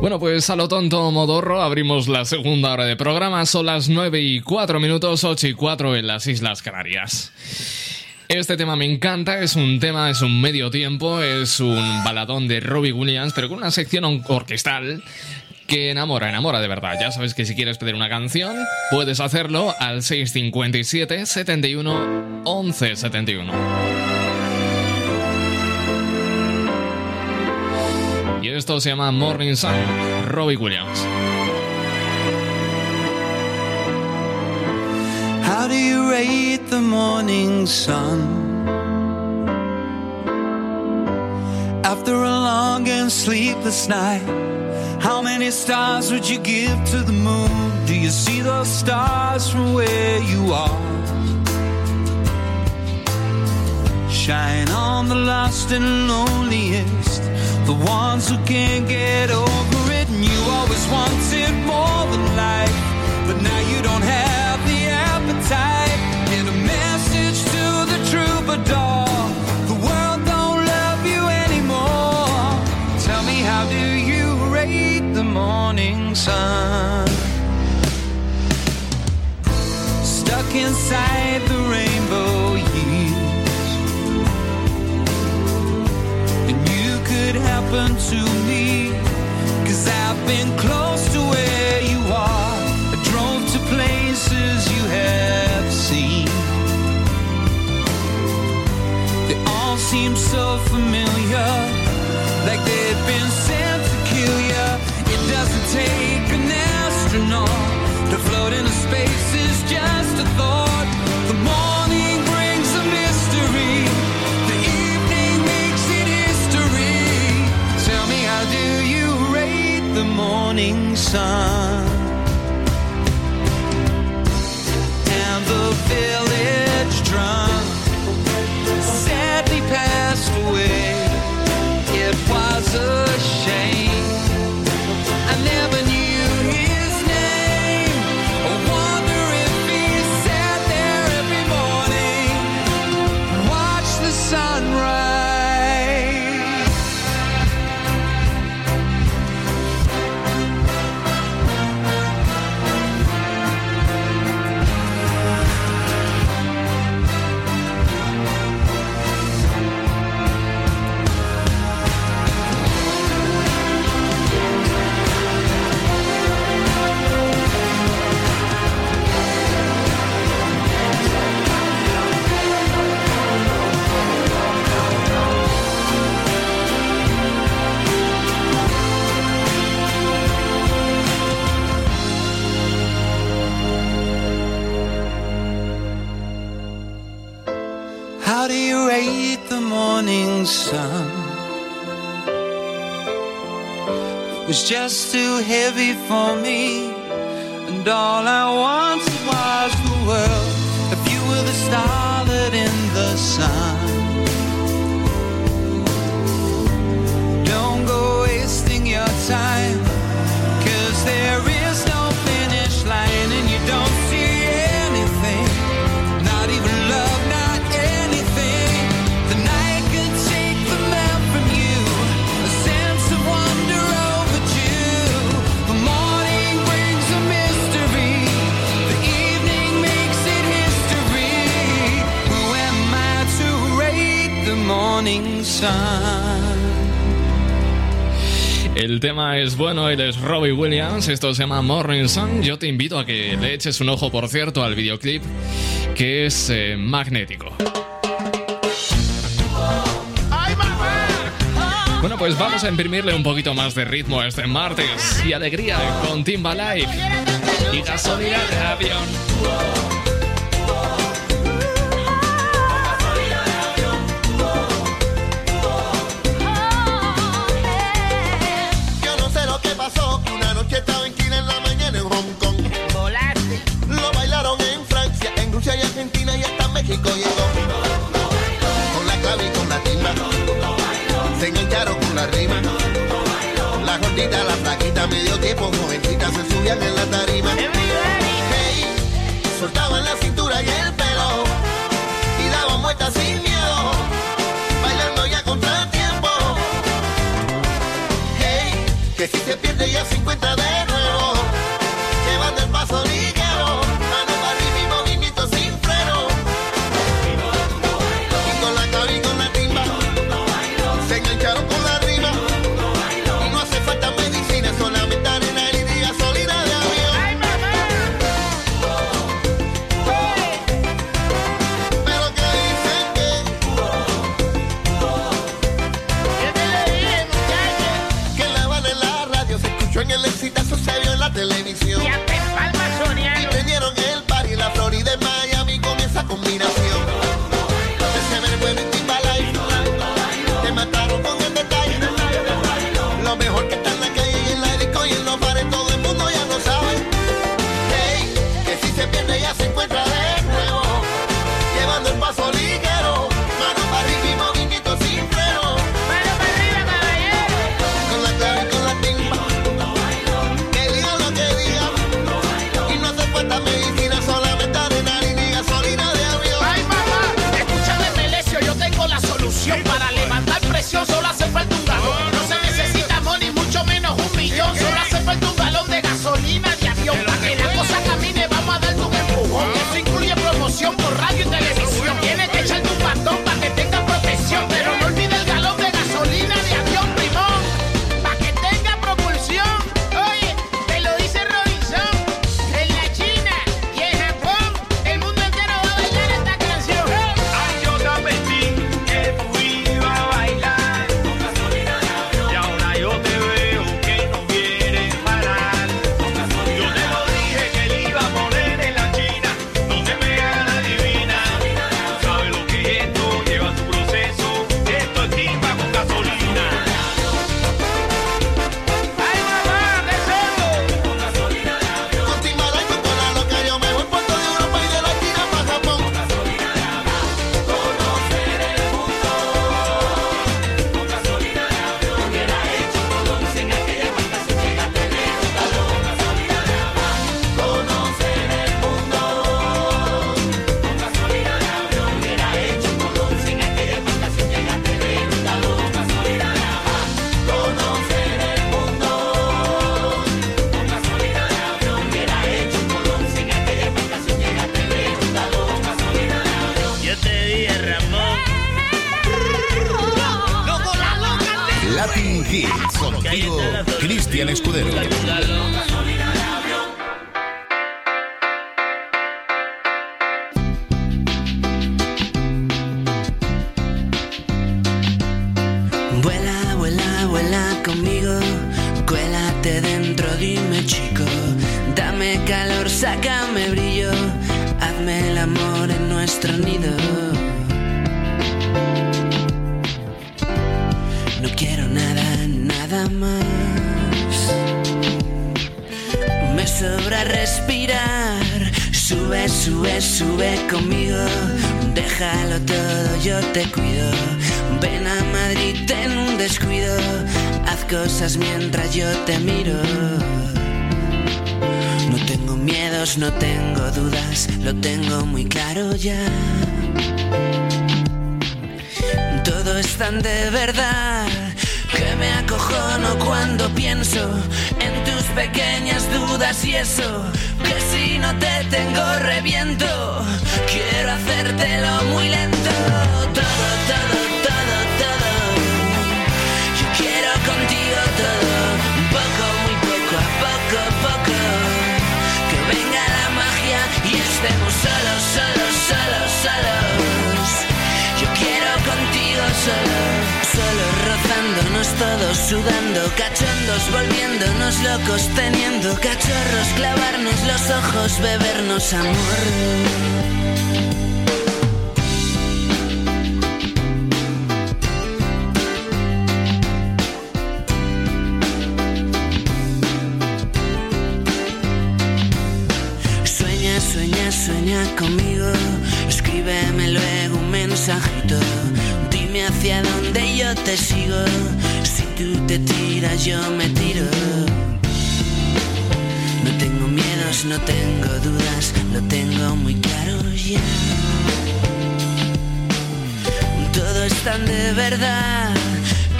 Bueno, pues a lo tonto modorro abrimos la segunda hora de programa. Son las 9 y 4 minutos, 8 y 4 en las Islas Canarias. Este tema me encanta, es un tema, es un medio tiempo, es un baladón de Robbie Williams, pero con una sección or- orquestal que enamora, enamora de verdad. Ya sabes que si quieres pedir una canción, puedes hacerlo al 657 71 11 71. Y esto se llama Morning Sun, Robbie Williams. How do you rate the morning sun? After a long and sleepless night, many stars would you give to the moon? Do you see those stars from where you are? Shine on the lost and loneliest, the ones who can't get over sun? Stuck inside the rainbow years, and you could happen to me. Cause I've been close to where you are. I drove to places you have seen. They all seem so familiar, like they've been sun? sun. It was just too heavy for me, and all I wanted was. El tema es bueno, él es Robbie Williams, esto se llama Morning Sun. Yo te invito a que le eches un ojo, por cierto, al videoclip, que es eh, magnético. Bueno, pues vamos a imprimirle un poquito más de ritmo este martes y alegría con Timba Live y gasolina de avión. Llegó. Con la clave y con la timba. Se engancharon con la rima. La gordita, la flaquita, medio tiempo, jovencita, se subían en la tarima. Hey, soltaban la cintura y el pelo. Y daban vueltas sin miedo. Bailando ya contra tiempo. Hey, que si se pierde ya 50. quiero nada, nada más. Me sobra respirar. Sube, sube, sube conmigo. Déjalo todo, yo te cuido. Ven a Madrid, ten un descuido. Haz cosas mientras yo te miro. No tengo miedos, no tengo dudas. Lo tengo muy claro ya. Todo es tan de verdad me acojono cuando pienso en tus pequeñas dudas y eso. Que si no te tengo reviento, quiero hacértelo muy lento. Todo, todo, todo. Todos, sudando, cachondos, volviéndonos locos, teniendo cachorros, clavarnos los ojos, bebernos amor. Sueña, sueña, sueña conmigo. Escríbeme luego un mensajito. Dime hacia dónde yo te sigo. Tú te tiras, yo me tiro. No tengo miedos, no tengo dudas, lo tengo muy claro ya. Todo es tan de verdad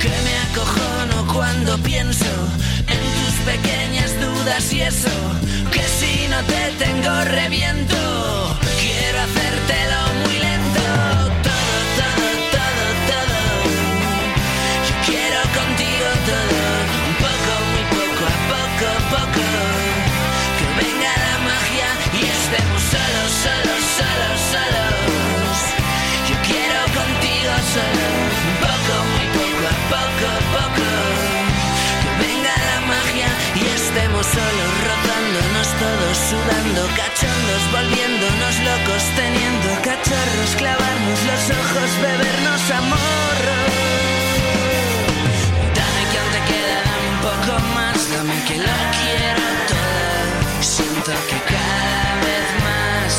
que me acojono cuando pienso en tus pequeñas dudas y eso. Que si no te tengo reviento, quiero hacértelo muy lento. Solos, rozándonos todos, sudando, cachondos, volviéndonos locos, teniendo cachorros, clavarnos los ojos, bebernos amor. Que lo quiero todo. Siento que cada vez más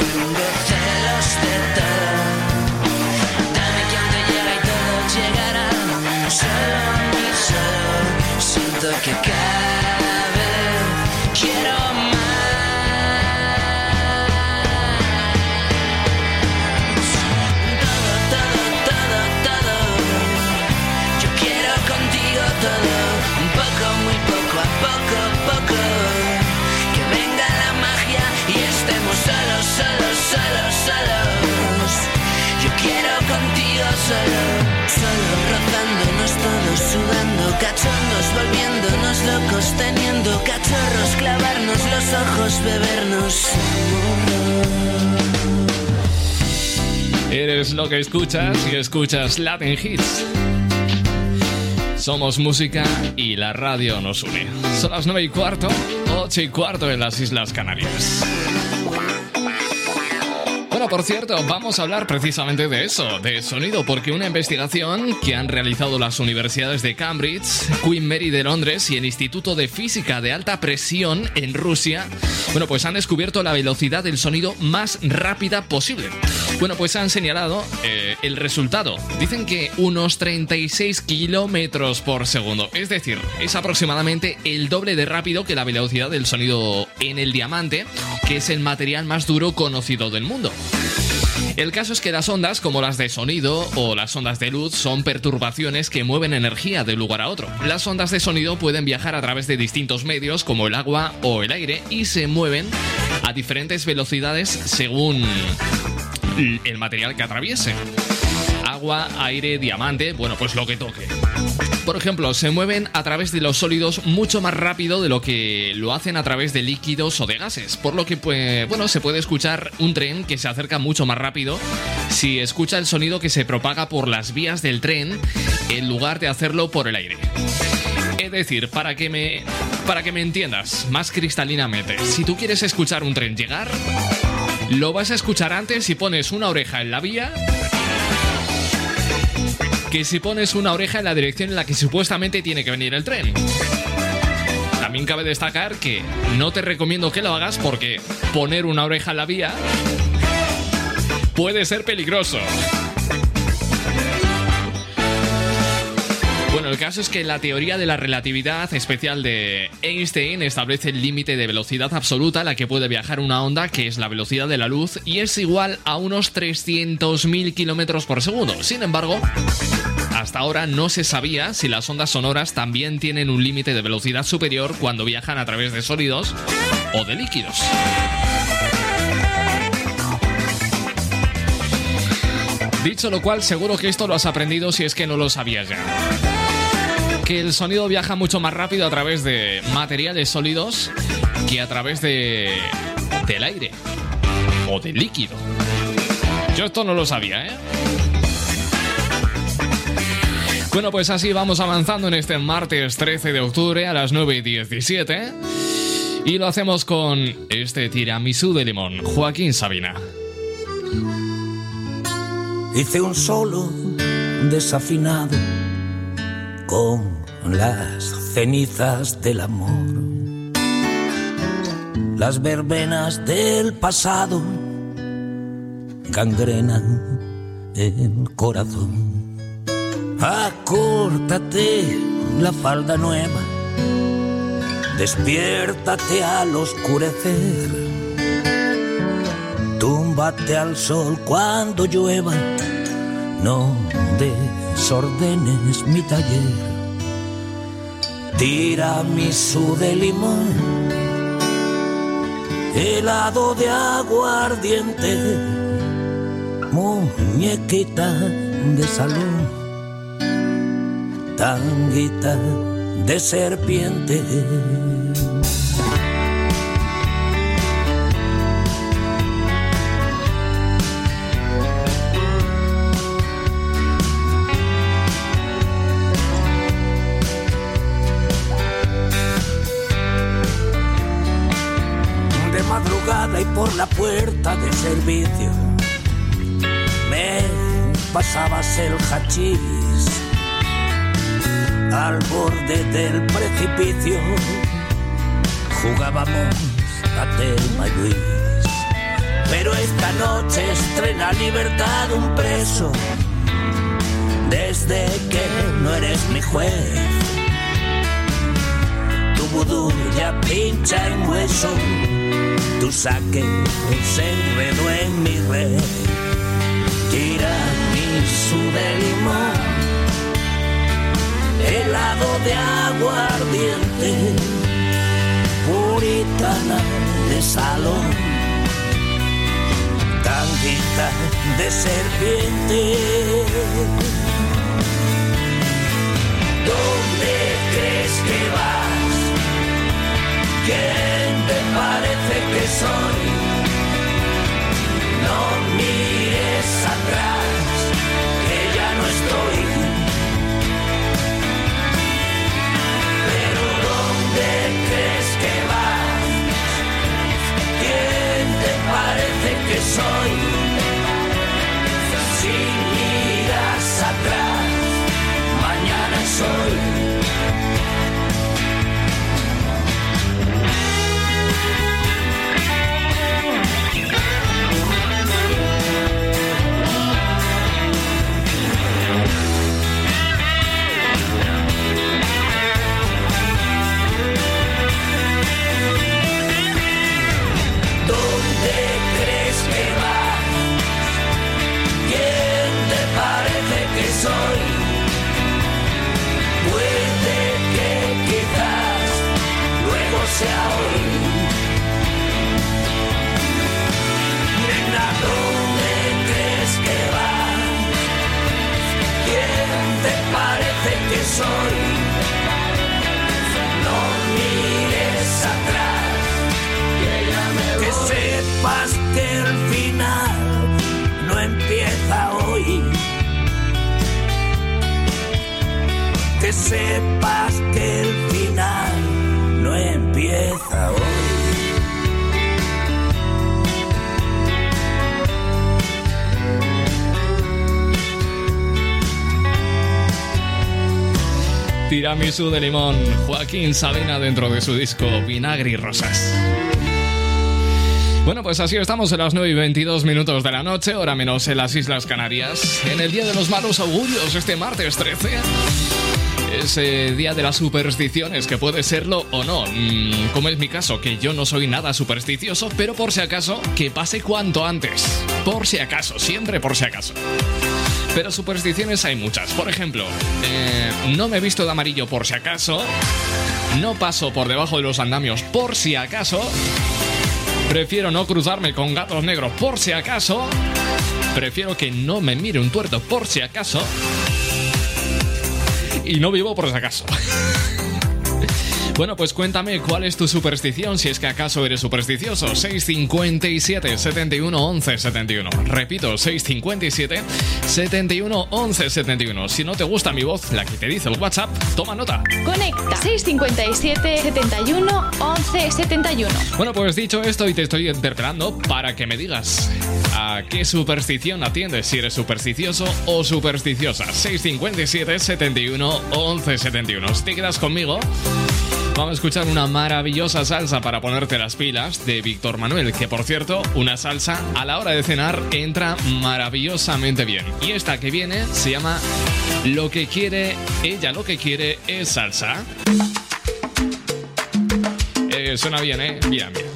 tengo celos de todo. Dame que aún te llega y todo llegará, solo mí solo. Siento que cada solos. Yo quiero contigo solo, solo rozándonos todos, sudando, cachondos, volviéndonos locos, teniendo cachorros, clavarnos los ojos, bebernos. Eres lo que escuchas y escuchas Latin Hits. Somos música y la radio nos une. Son las 9 y cuarto, 8 y cuarto en las Islas Canarias. Bueno, por cierto, vamos a hablar precisamente de eso, de sonido, porque una investigación que han realizado las universidades de Cambridge, Queen Mary de Londres y el Instituto de Física de Alta Presión en Rusia, bueno, pues han descubierto la velocidad del sonido más rápida posible. Bueno, pues han señalado eh, el resultado. Dicen que unos 36 kilómetros por segundo. Es decir, es aproximadamente el doble de rápido que la velocidad del sonido en el diamante, que es el material más duro conocido del mundo. El caso es que las ondas, como las de sonido o las ondas de luz, son perturbaciones que mueven energía de un lugar a otro. Las ondas de sonido pueden viajar a través de distintos medios, como el agua o el aire, y se mueven a diferentes velocidades según el material que atraviese. Agua, aire, diamante, bueno, pues lo que toque. Por ejemplo, se mueven a través de los sólidos mucho más rápido de lo que lo hacen a través de líquidos o de gases, por lo que pues, bueno, se puede escuchar un tren que se acerca mucho más rápido si escucha el sonido que se propaga por las vías del tren en lugar de hacerlo por el aire. Es decir, para que me para que me entiendas más cristalinamente, si tú quieres escuchar un tren llegar, lo vas a escuchar antes si pones una oreja en la vía que si pones una oreja en la dirección en la que supuestamente tiene que venir el tren. También cabe destacar que no te recomiendo que lo hagas porque poner una oreja en la vía puede ser peligroso. Bueno, el caso es que la teoría de la relatividad especial de Einstein establece el límite de velocidad absoluta a la que puede viajar una onda, que es la velocidad de la luz, y es igual a unos 300.000 kilómetros por segundo. Sin embargo, hasta ahora no se sabía si las ondas sonoras también tienen un límite de velocidad superior cuando viajan a través de sólidos o de líquidos. Dicho lo cual, seguro que esto lo has aprendido si es que no lo sabías ya. Que el sonido viaja mucho más rápido a través de materiales sólidos que a través de del aire o del líquido. Yo esto no lo sabía, ¿eh? Bueno, pues así vamos avanzando en este martes 13 de octubre a las 9 y 17. Y lo hacemos con este tiramisú de limón, Joaquín Sabina. Hice un solo desafinado con las cenizas del amor. Las verbenas del pasado gangrenan el corazón. Acórtate la falda nueva, despiértate al oscurecer. Túmbate al sol cuando llueva, no desordenes mi taller. Tiramisú de limón, helado de aguardiente, muñequita de salón, tanguita de serpiente. Por la puerta de servicio. Me pasabas el hachís al borde del precipicio. Jugábamos a Telma y Luis. Pero esta noche estrena libertad un preso. Desde que no eres mi juez. Tu vudú ya pincha en hueso tu saque se enredó en mi red. Tiramisú de limón, helado de aguardiente, puritana de salón, tanguita de serpiente. ¿Dónde crees que vas? ¿Quién te parece que soy? No mires atrás, que ya no estoy. Pero ¿dónde crees que vas? ¿Quién te parece que soy? Si miras atrás, mañana soy. Soy? Que quizás luego sea hoy. Nena, ¿dónde crees que vas? ¿Quién te parece que soy? No mires atrás que sepas que el Que sepas que el final no empieza hoy. Tiramisú de limón. Joaquín Sabina dentro de su disco Vinagre y Rosas. Bueno, pues así estamos en las 9 y 22 minutos de la noche, hora menos en las Islas Canarias, en el Día de los Malos Augurios, este martes 13. Ese día de las supersticiones, que puede serlo o no, Mm, como es mi caso, que yo no soy nada supersticioso, pero por si acaso, que pase cuanto antes. Por si acaso, siempre por si acaso. Pero supersticiones hay muchas. Por ejemplo, eh, no me he visto de amarillo por si acaso. No paso por debajo de los andamios por si acaso. Prefiero no cruzarme con gatos negros por si acaso. Prefiero que no me mire un tuerto por si acaso. Y no vivo por si acaso. Bueno, pues cuéntame cuál es tu superstición, si es que acaso eres supersticioso. 657 71 11 71. Repito, 657 71 11 71. Si no te gusta mi voz, la que te dice el WhatsApp, toma nota. Conecta 657 71 11 71. Bueno, pues dicho esto y te estoy interpelando para que me digas a qué superstición atiendes, si eres supersticioso o supersticiosa. 657 71 11 71. Si te quedas conmigo, vamos a escuchar una maravillosa salsa para ponerte las pilas de Víctor Manuel, que por cierto, una salsa a la hora de cenar entra maravillosamente bien. Y esta que viene se llama Lo que quiere, ella lo que quiere es salsa. Eh, suena bien, ¿eh? Bien, bien.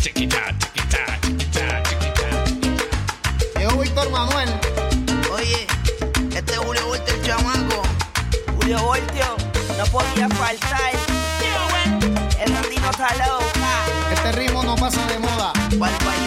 Chiquita, chiquita, chiquita, chiquita. Llegó Víctor Manuel. Oye, este es Julio Voltio, el chamaco. Julio Voltio, no podía faltar. Randino está loca. Este ritmo no pasa de moda. Para el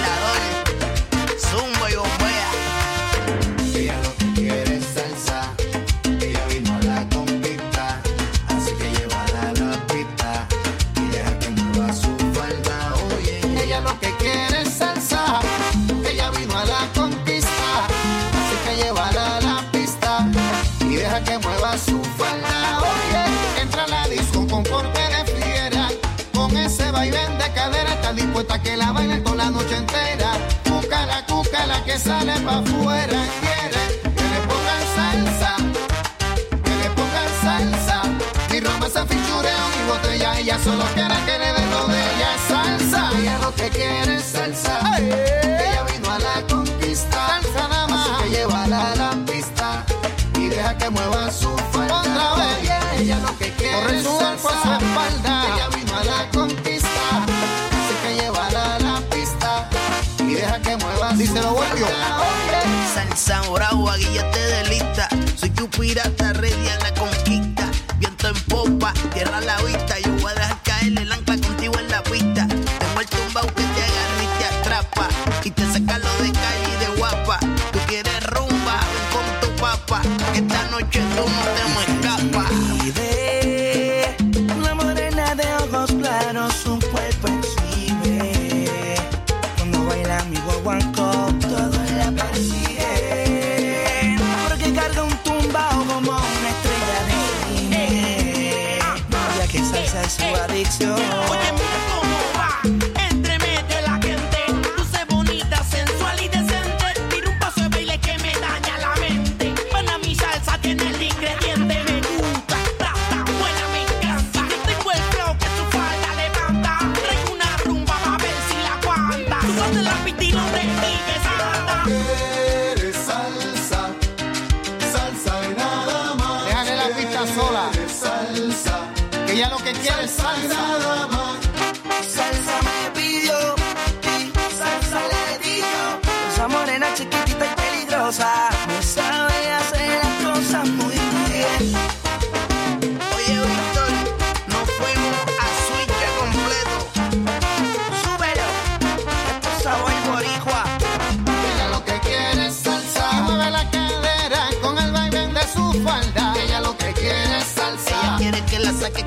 Está dispuesta a que la bailen toda la noche entera. Cúcala, cúcala que sale pa' afuera. Quiere que le pongan salsa. Que le pongan salsa. Ni romance, fichureo, ni botella. Ella solo quiere que le den lo de ella. Salsa. Ella lo que quiere es salsa. Ella vino a la conquista. Salsa nada más. Así que llévala a la pista. Y deja que mueva su falda. Otra vez. Ella lo que quiere Corre es su salsa. su espalda. Que mueva Dice lo volvió. Salsa bravo, aquí yo te delista. Soy tu pirata, ready a la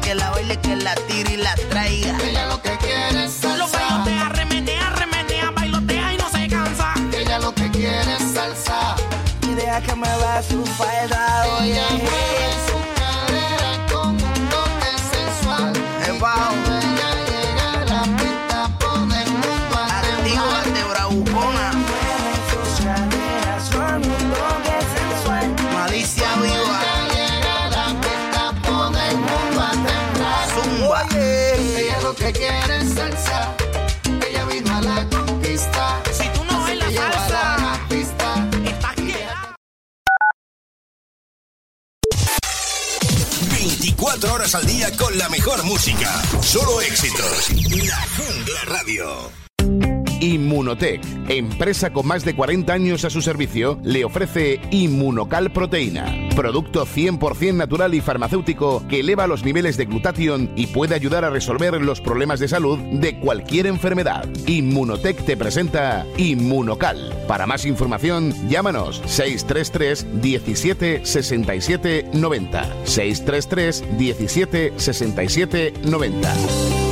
que la baile, que la tire y la traiga. Ella lo que quiere es salsa. Lo bailotea, remenea, remenea, bailotea y no se cansa. Ella lo que quiere es salsa. Y deja que mueva su falda. Oye, mueve música. Solo éxitos. La Jungla Radio. Inmunotech, empresa con más de 40 años a su servicio, le ofrece Inmunocal Proteína, producto 100% natural y farmacéutico que eleva los niveles de glutatión y puede ayudar a resolver los problemas de salud de cualquier enfermedad. Inmunotech te presenta Inmunocal. Para más información, llámanos 633 17 67 90. 633 17 67 90.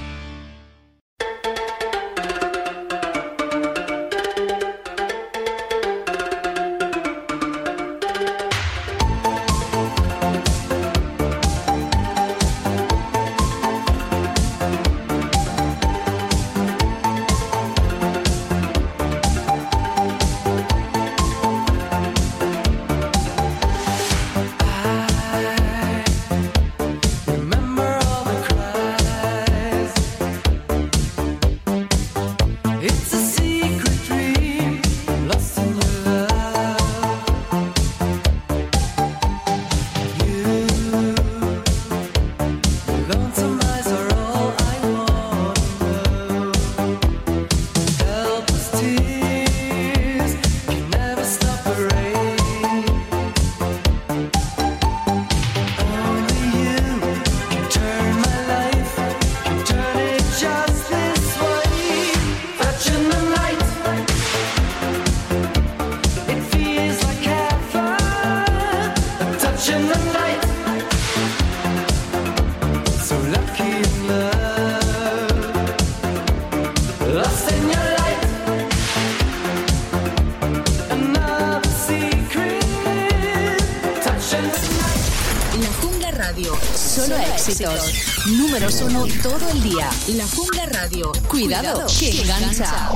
La Jungla Radio, solo éxitos. Números uno todo el día. La Jungla Radio. Cuidado, que engancha.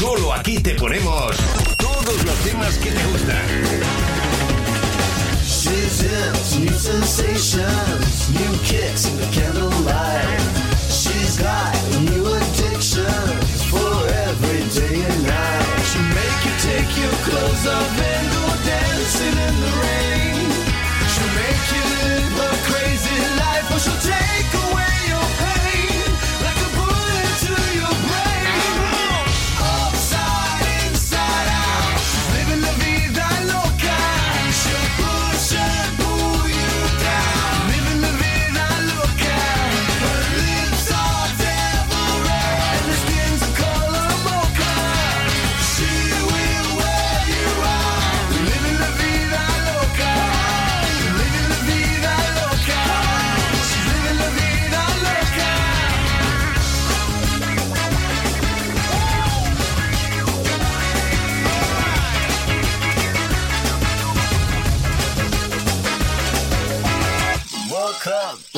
Solo aquí te ponemos todos los temas que te gustan. She's new sensations, new kicks in the candlelight. She's got new addictions take your clothes off and go dancing in the rain. She'll make you live a crazy life, or she'll take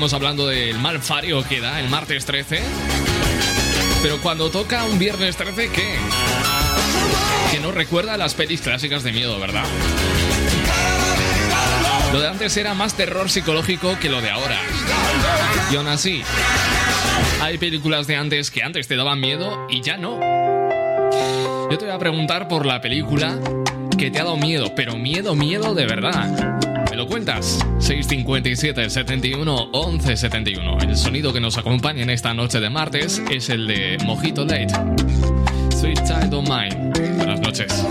Estamos hablando del mal fario que da el martes 13. Pero cuando toca un viernes 13, ¿qué? Que nos recuerda a las pelis clásicas de miedo, ¿verdad? Lo de antes era más terror psicológico que lo de ahora. Y aún así, hay películas de antes que antes te daban miedo y ya no. Yo te voy a preguntar por la película que te ha dado miedo, pero miedo, miedo de verdad. ¿Me lo cuentas? 657 71 11 71. El sonido que nos acompaña en esta noche de martes es el de Mojito Late. Sweet Child of Mine. Buenas noches.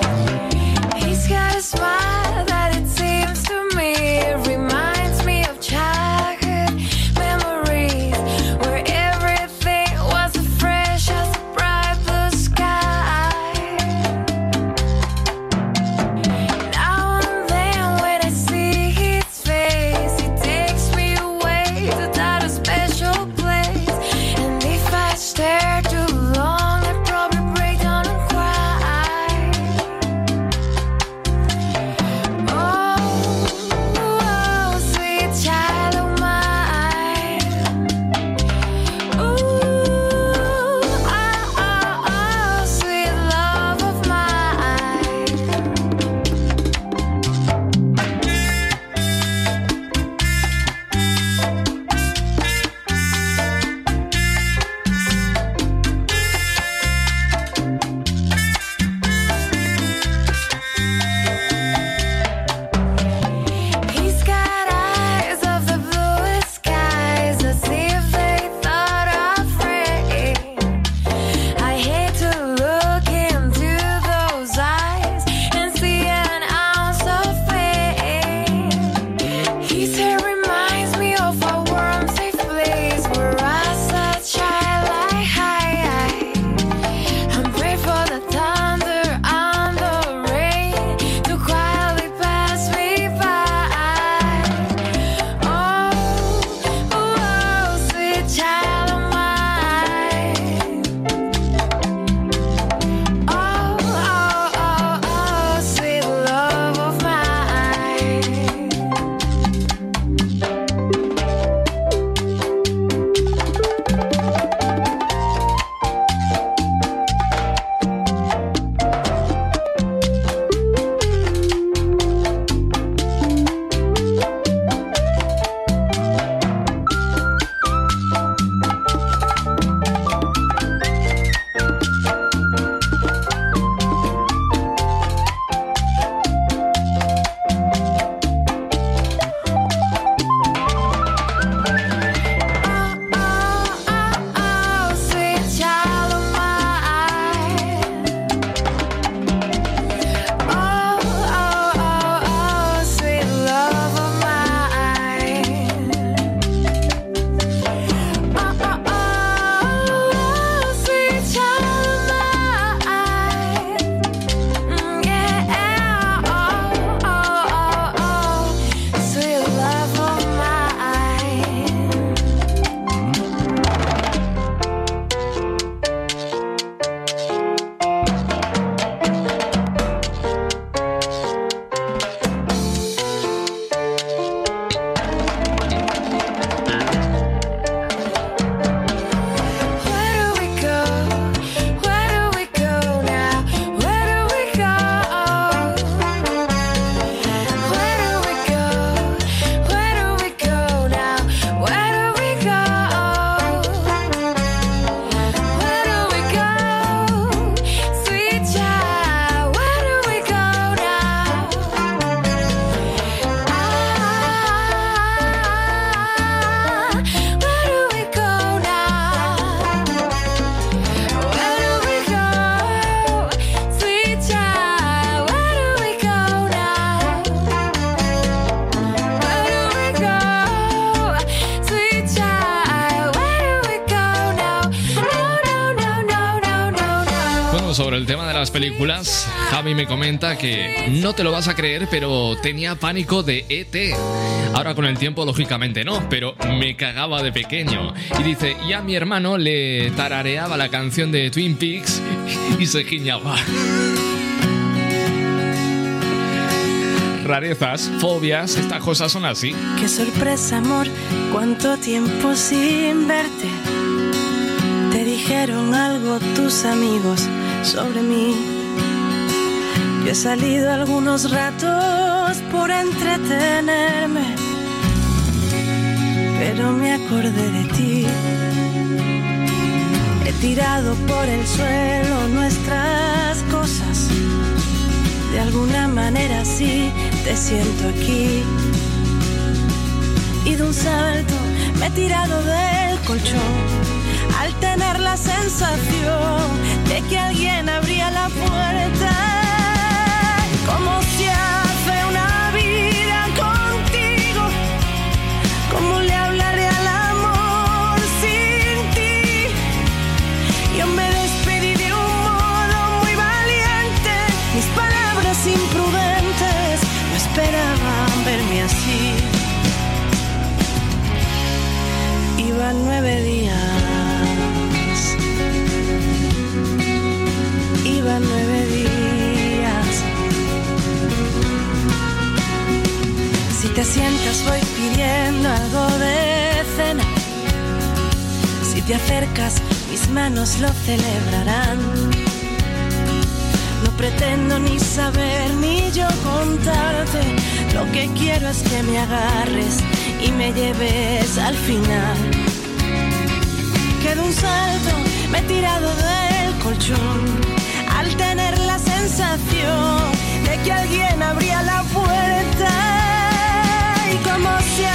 Javi me comenta que no te lo vas a creer, pero tenía pánico de ET. Ahora con el tiempo, lógicamente no, pero me cagaba de pequeño. Y dice, y a mi hermano le tarareaba la canción de Twin Peaks <laughs> y se giñaba. Rarezas, fobias, estas cosas son así. Qué sorpresa, amor, cuánto tiempo sin verte. Te dijeron algo tus amigos sobre mí. He salido algunos ratos por entretenerme, pero me acordé de ti. He tirado por el suelo nuestras cosas. De alguna manera sí te siento aquí. Y de un salto me he tirado del colchón al tener la sensación de que alguien abría la puerta. Iban nueve días. Iban nueve días. Si te sientas voy pidiendo algo de cena. Si te acercas, mis manos lo celebrarán. No pretendo ni saber ni yo contarte. Lo que quiero es que me agarres y me lleves al final. De un salto me he tirado del colchón al tener la sensación de que alguien abría la puerta. Y cómo se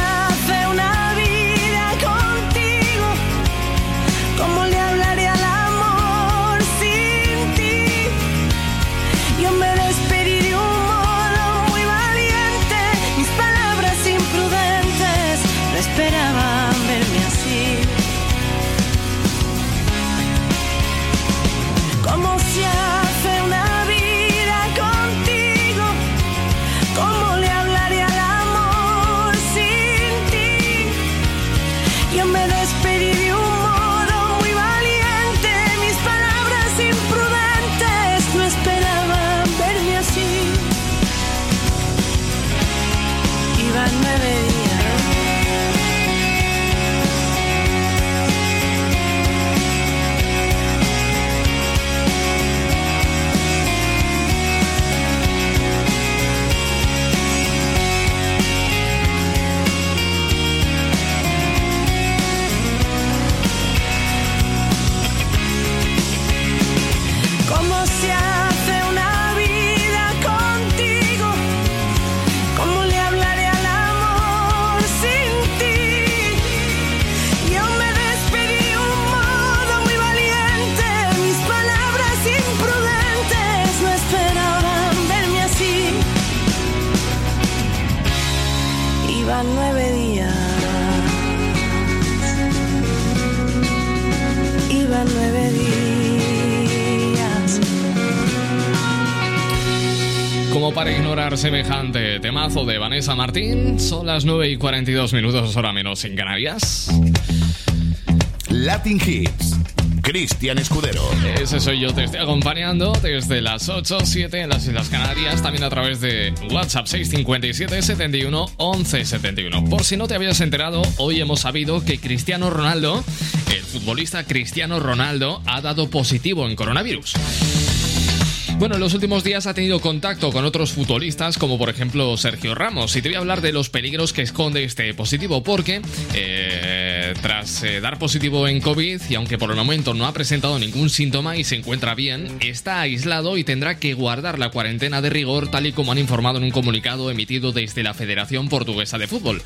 semejante temazo de Vanessa Martín, son las 9 y 42 minutos, hora menos en Canarias. Latin Hits. Cristian Escudero. Ese soy yo, te estoy acompañando desde las 8, 7 en las Islas Canarias, también a través de WhatsApp 657 71 11 71. Por si no te habías enterado, hoy hemos sabido que Cristiano Ronaldo, el futbolista Cristiano Ronaldo, ha dado positivo en coronavirus. Bueno, en los últimos días ha tenido contacto con otros futbolistas, como por ejemplo Sergio Ramos. Y te voy a hablar de los peligros que esconde este positivo, porque eh, tras eh, dar positivo en COVID, y aunque por el momento no ha presentado ningún síntoma y se encuentra bien, está aislado y tendrá que guardar la cuarentena de rigor, tal y como han informado en un comunicado emitido desde la Federación Portuguesa de Fútbol.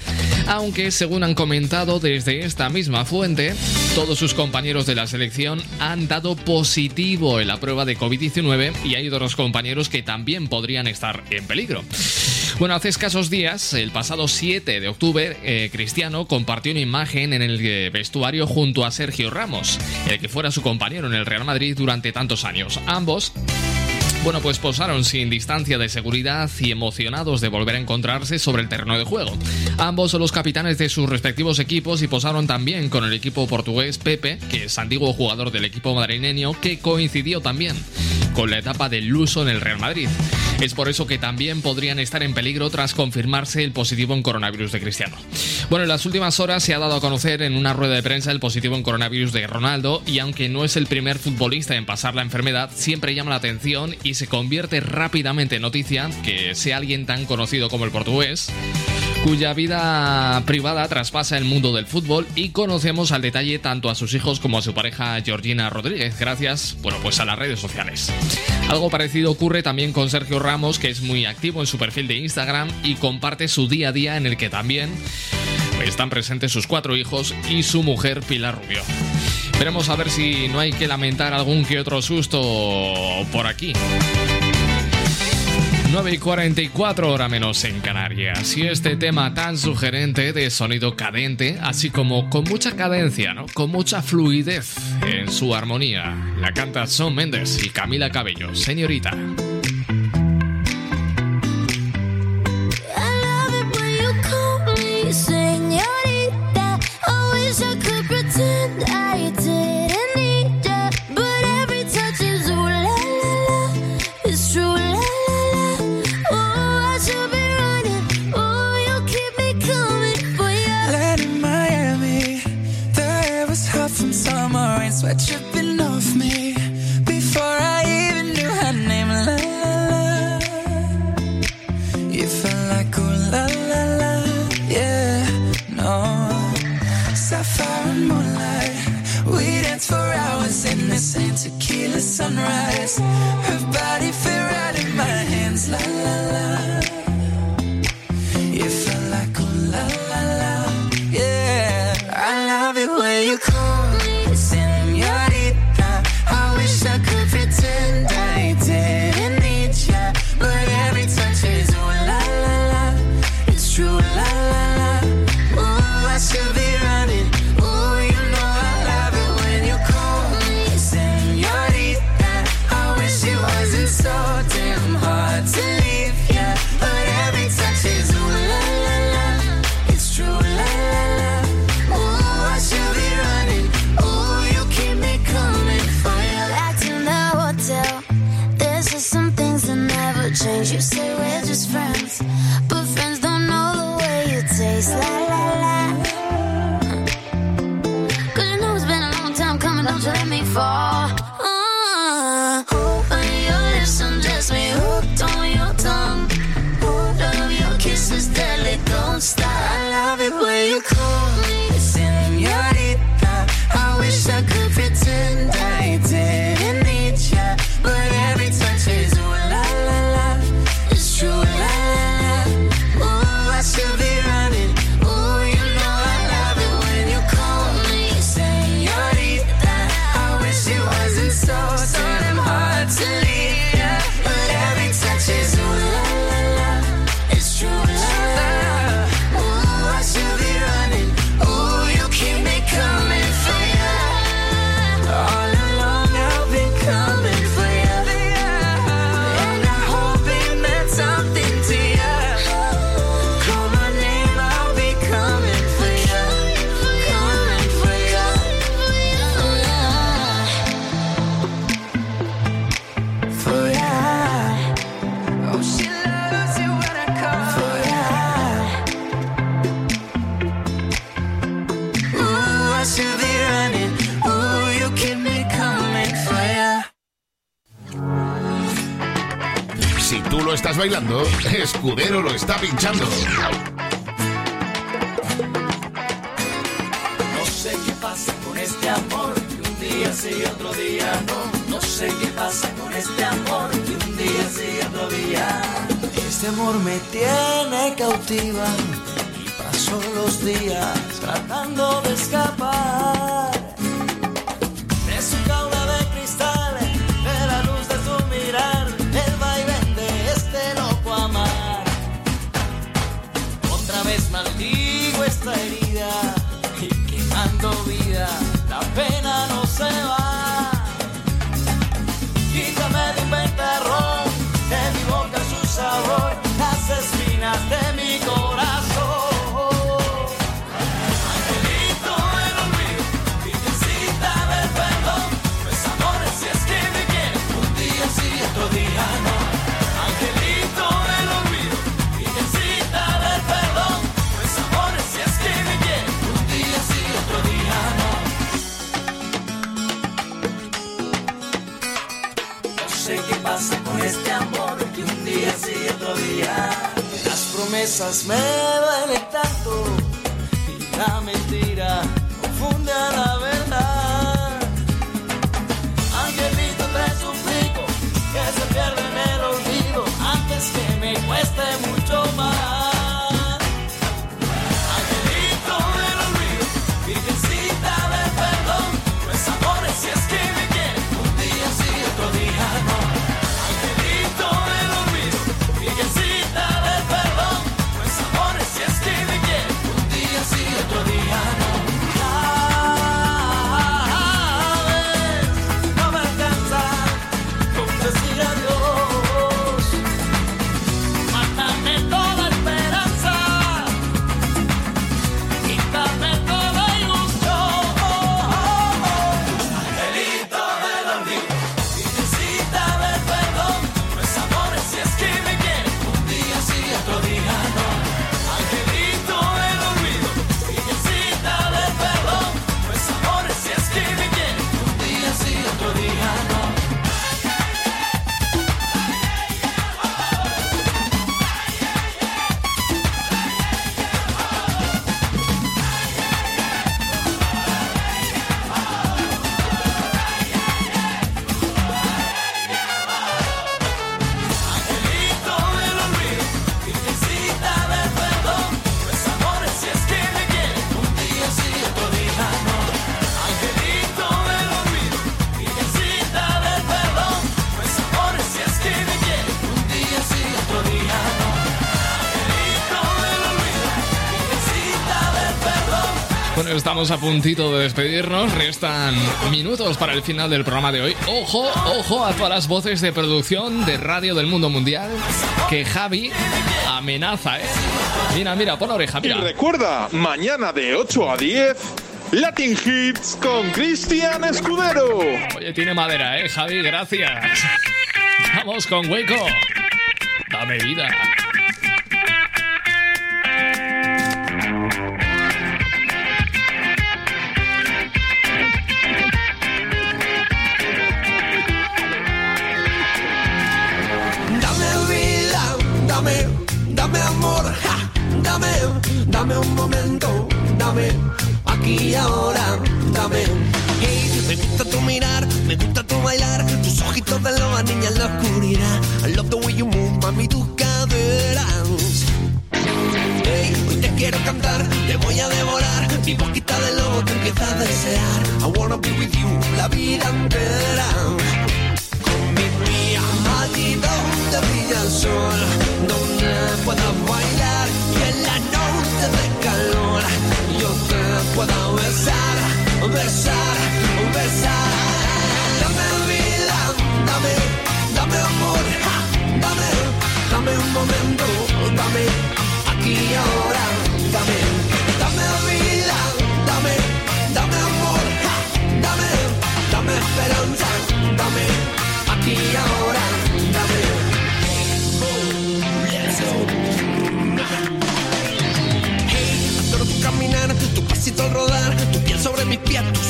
Aunque, según han comentado desde esta misma fuente, Todos sus compañeros de la selección han dado positivo en la prueba de COVID-19 y hay otros compañeros que también podrían estar en peligro. Bueno, hace escasos días, el pasado 7 de octubre, eh, Cristiano compartió una imagen en el vestuario junto a Sergio Ramos, el que fuera su compañero en el Real Madrid durante tantos años. Ambos bueno, pues posaron sin distancia de seguridad y emocionados de volver a encontrarse sobre el terreno de juego. Ambos son los capitanes de sus respectivos equipos y posaron también con el equipo portugués Pepe, que es antiguo jugador del equipo madrileño, que coincidió también con la etapa del Luso en el Real Madrid. Es por eso que también podrían estar en peligro tras confirmarse el positivo en coronavirus de Cristiano. Bueno, en las últimas horas se ha dado a conocer en una rueda de prensa el positivo en coronavirus de Ronaldo y aunque no es el primer futbolista en pasar la enfermedad, siempre llama la atención se convierte rápidamente en noticia que sea alguien tan conocido como el portugués cuya vida privada traspasa el mundo del fútbol y conocemos al detalle tanto a sus hijos como a su pareja Georgina Rodríguez, gracias, bueno, pues a las redes sociales. Algo parecido ocurre también con Sergio Ramos, que es muy activo en su perfil de Instagram y comparte su día a día en el que también están presentes sus cuatro hijos y su mujer Pilar Rubio. Veremos a ver si no hay que lamentar algún que otro susto por aquí. 9 y 44 hora menos en Canarias. Y este tema tan sugerente de sonido cadente, así como con mucha cadencia, ¿no? Con mucha fluidez en su armonía. La canta Son Méndez y Camila Cabello, señorita. Bailando, <laughs> Escudero lo está pinchando. Las promesas me duelen tanto y la mentira confunde a la verdad. Angelito, te suplico que se pierda en el olvido antes que me cueste mucho más. Estamos a puntito de despedirnos, restan minutos para el final del programa de hoy. Ojo, ojo a todas las voces de producción de radio del mundo mundial que Javi amenaza, ¿eh? Mira, mira, pon oreja, mira. Recuerda, mañana de 8 a 10, Latin Hits con Cristian Escudero. Oye, tiene madera, ¿eh, Javi? Gracias. Vamos con Hueco. Dame vida.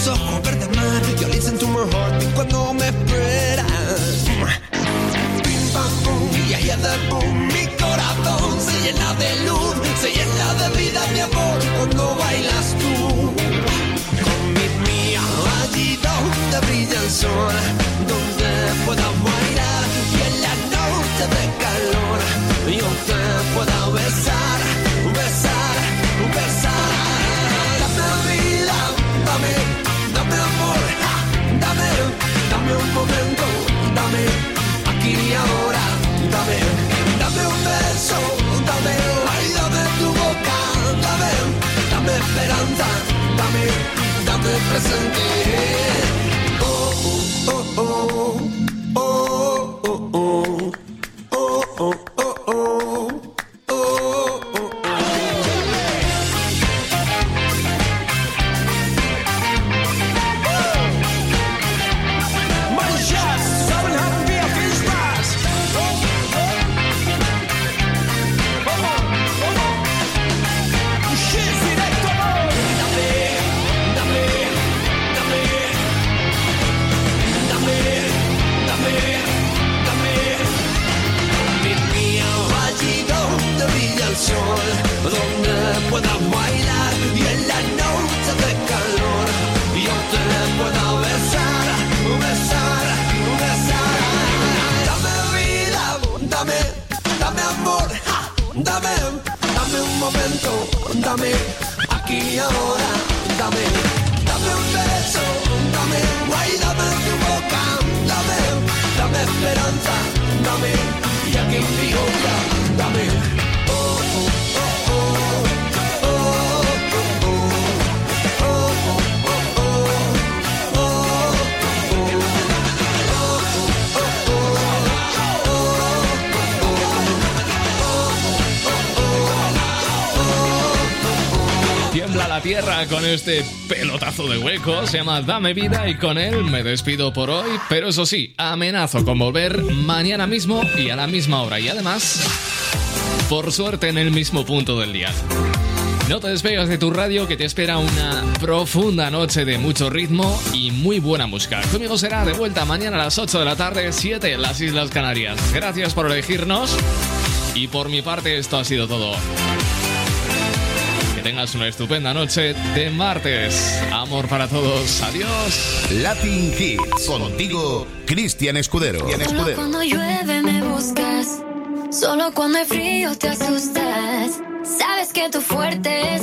ojos verdes más. You're listening to my heartbeat cuando me esperas. Pim pam pum, y ahí de boom. Mi corazón se llena de luz, se llena de vida, mi amor, cuando bailas tú. Con mi mía, allí donde brilla el sol, donde puedas bailar y en la noche de calor yo te pueda besar. present day. Se llama Dame Vida y con él me despido por hoy, pero eso sí, amenazo con volver mañana mismo y a la misma hora y además, por suerte en el mismo punto del día. No te despegas de tu radio que te espera una profunda noche de mucho ritmo y muy buena música. Conmigo será de vuelta mañana a las 8 de la tarde, 7 en las Islas Canarias. Gracias por elegirnos y por mi parte esto ha sido todo. Tengas una estupenda noche de martes. Amor para todos. Adiós. Latin Hits. Contigo, Cristian Escudero. Solo cuando llueve me buscas. Solo cuando hay frío te asustas. Sabes que tu fuerte es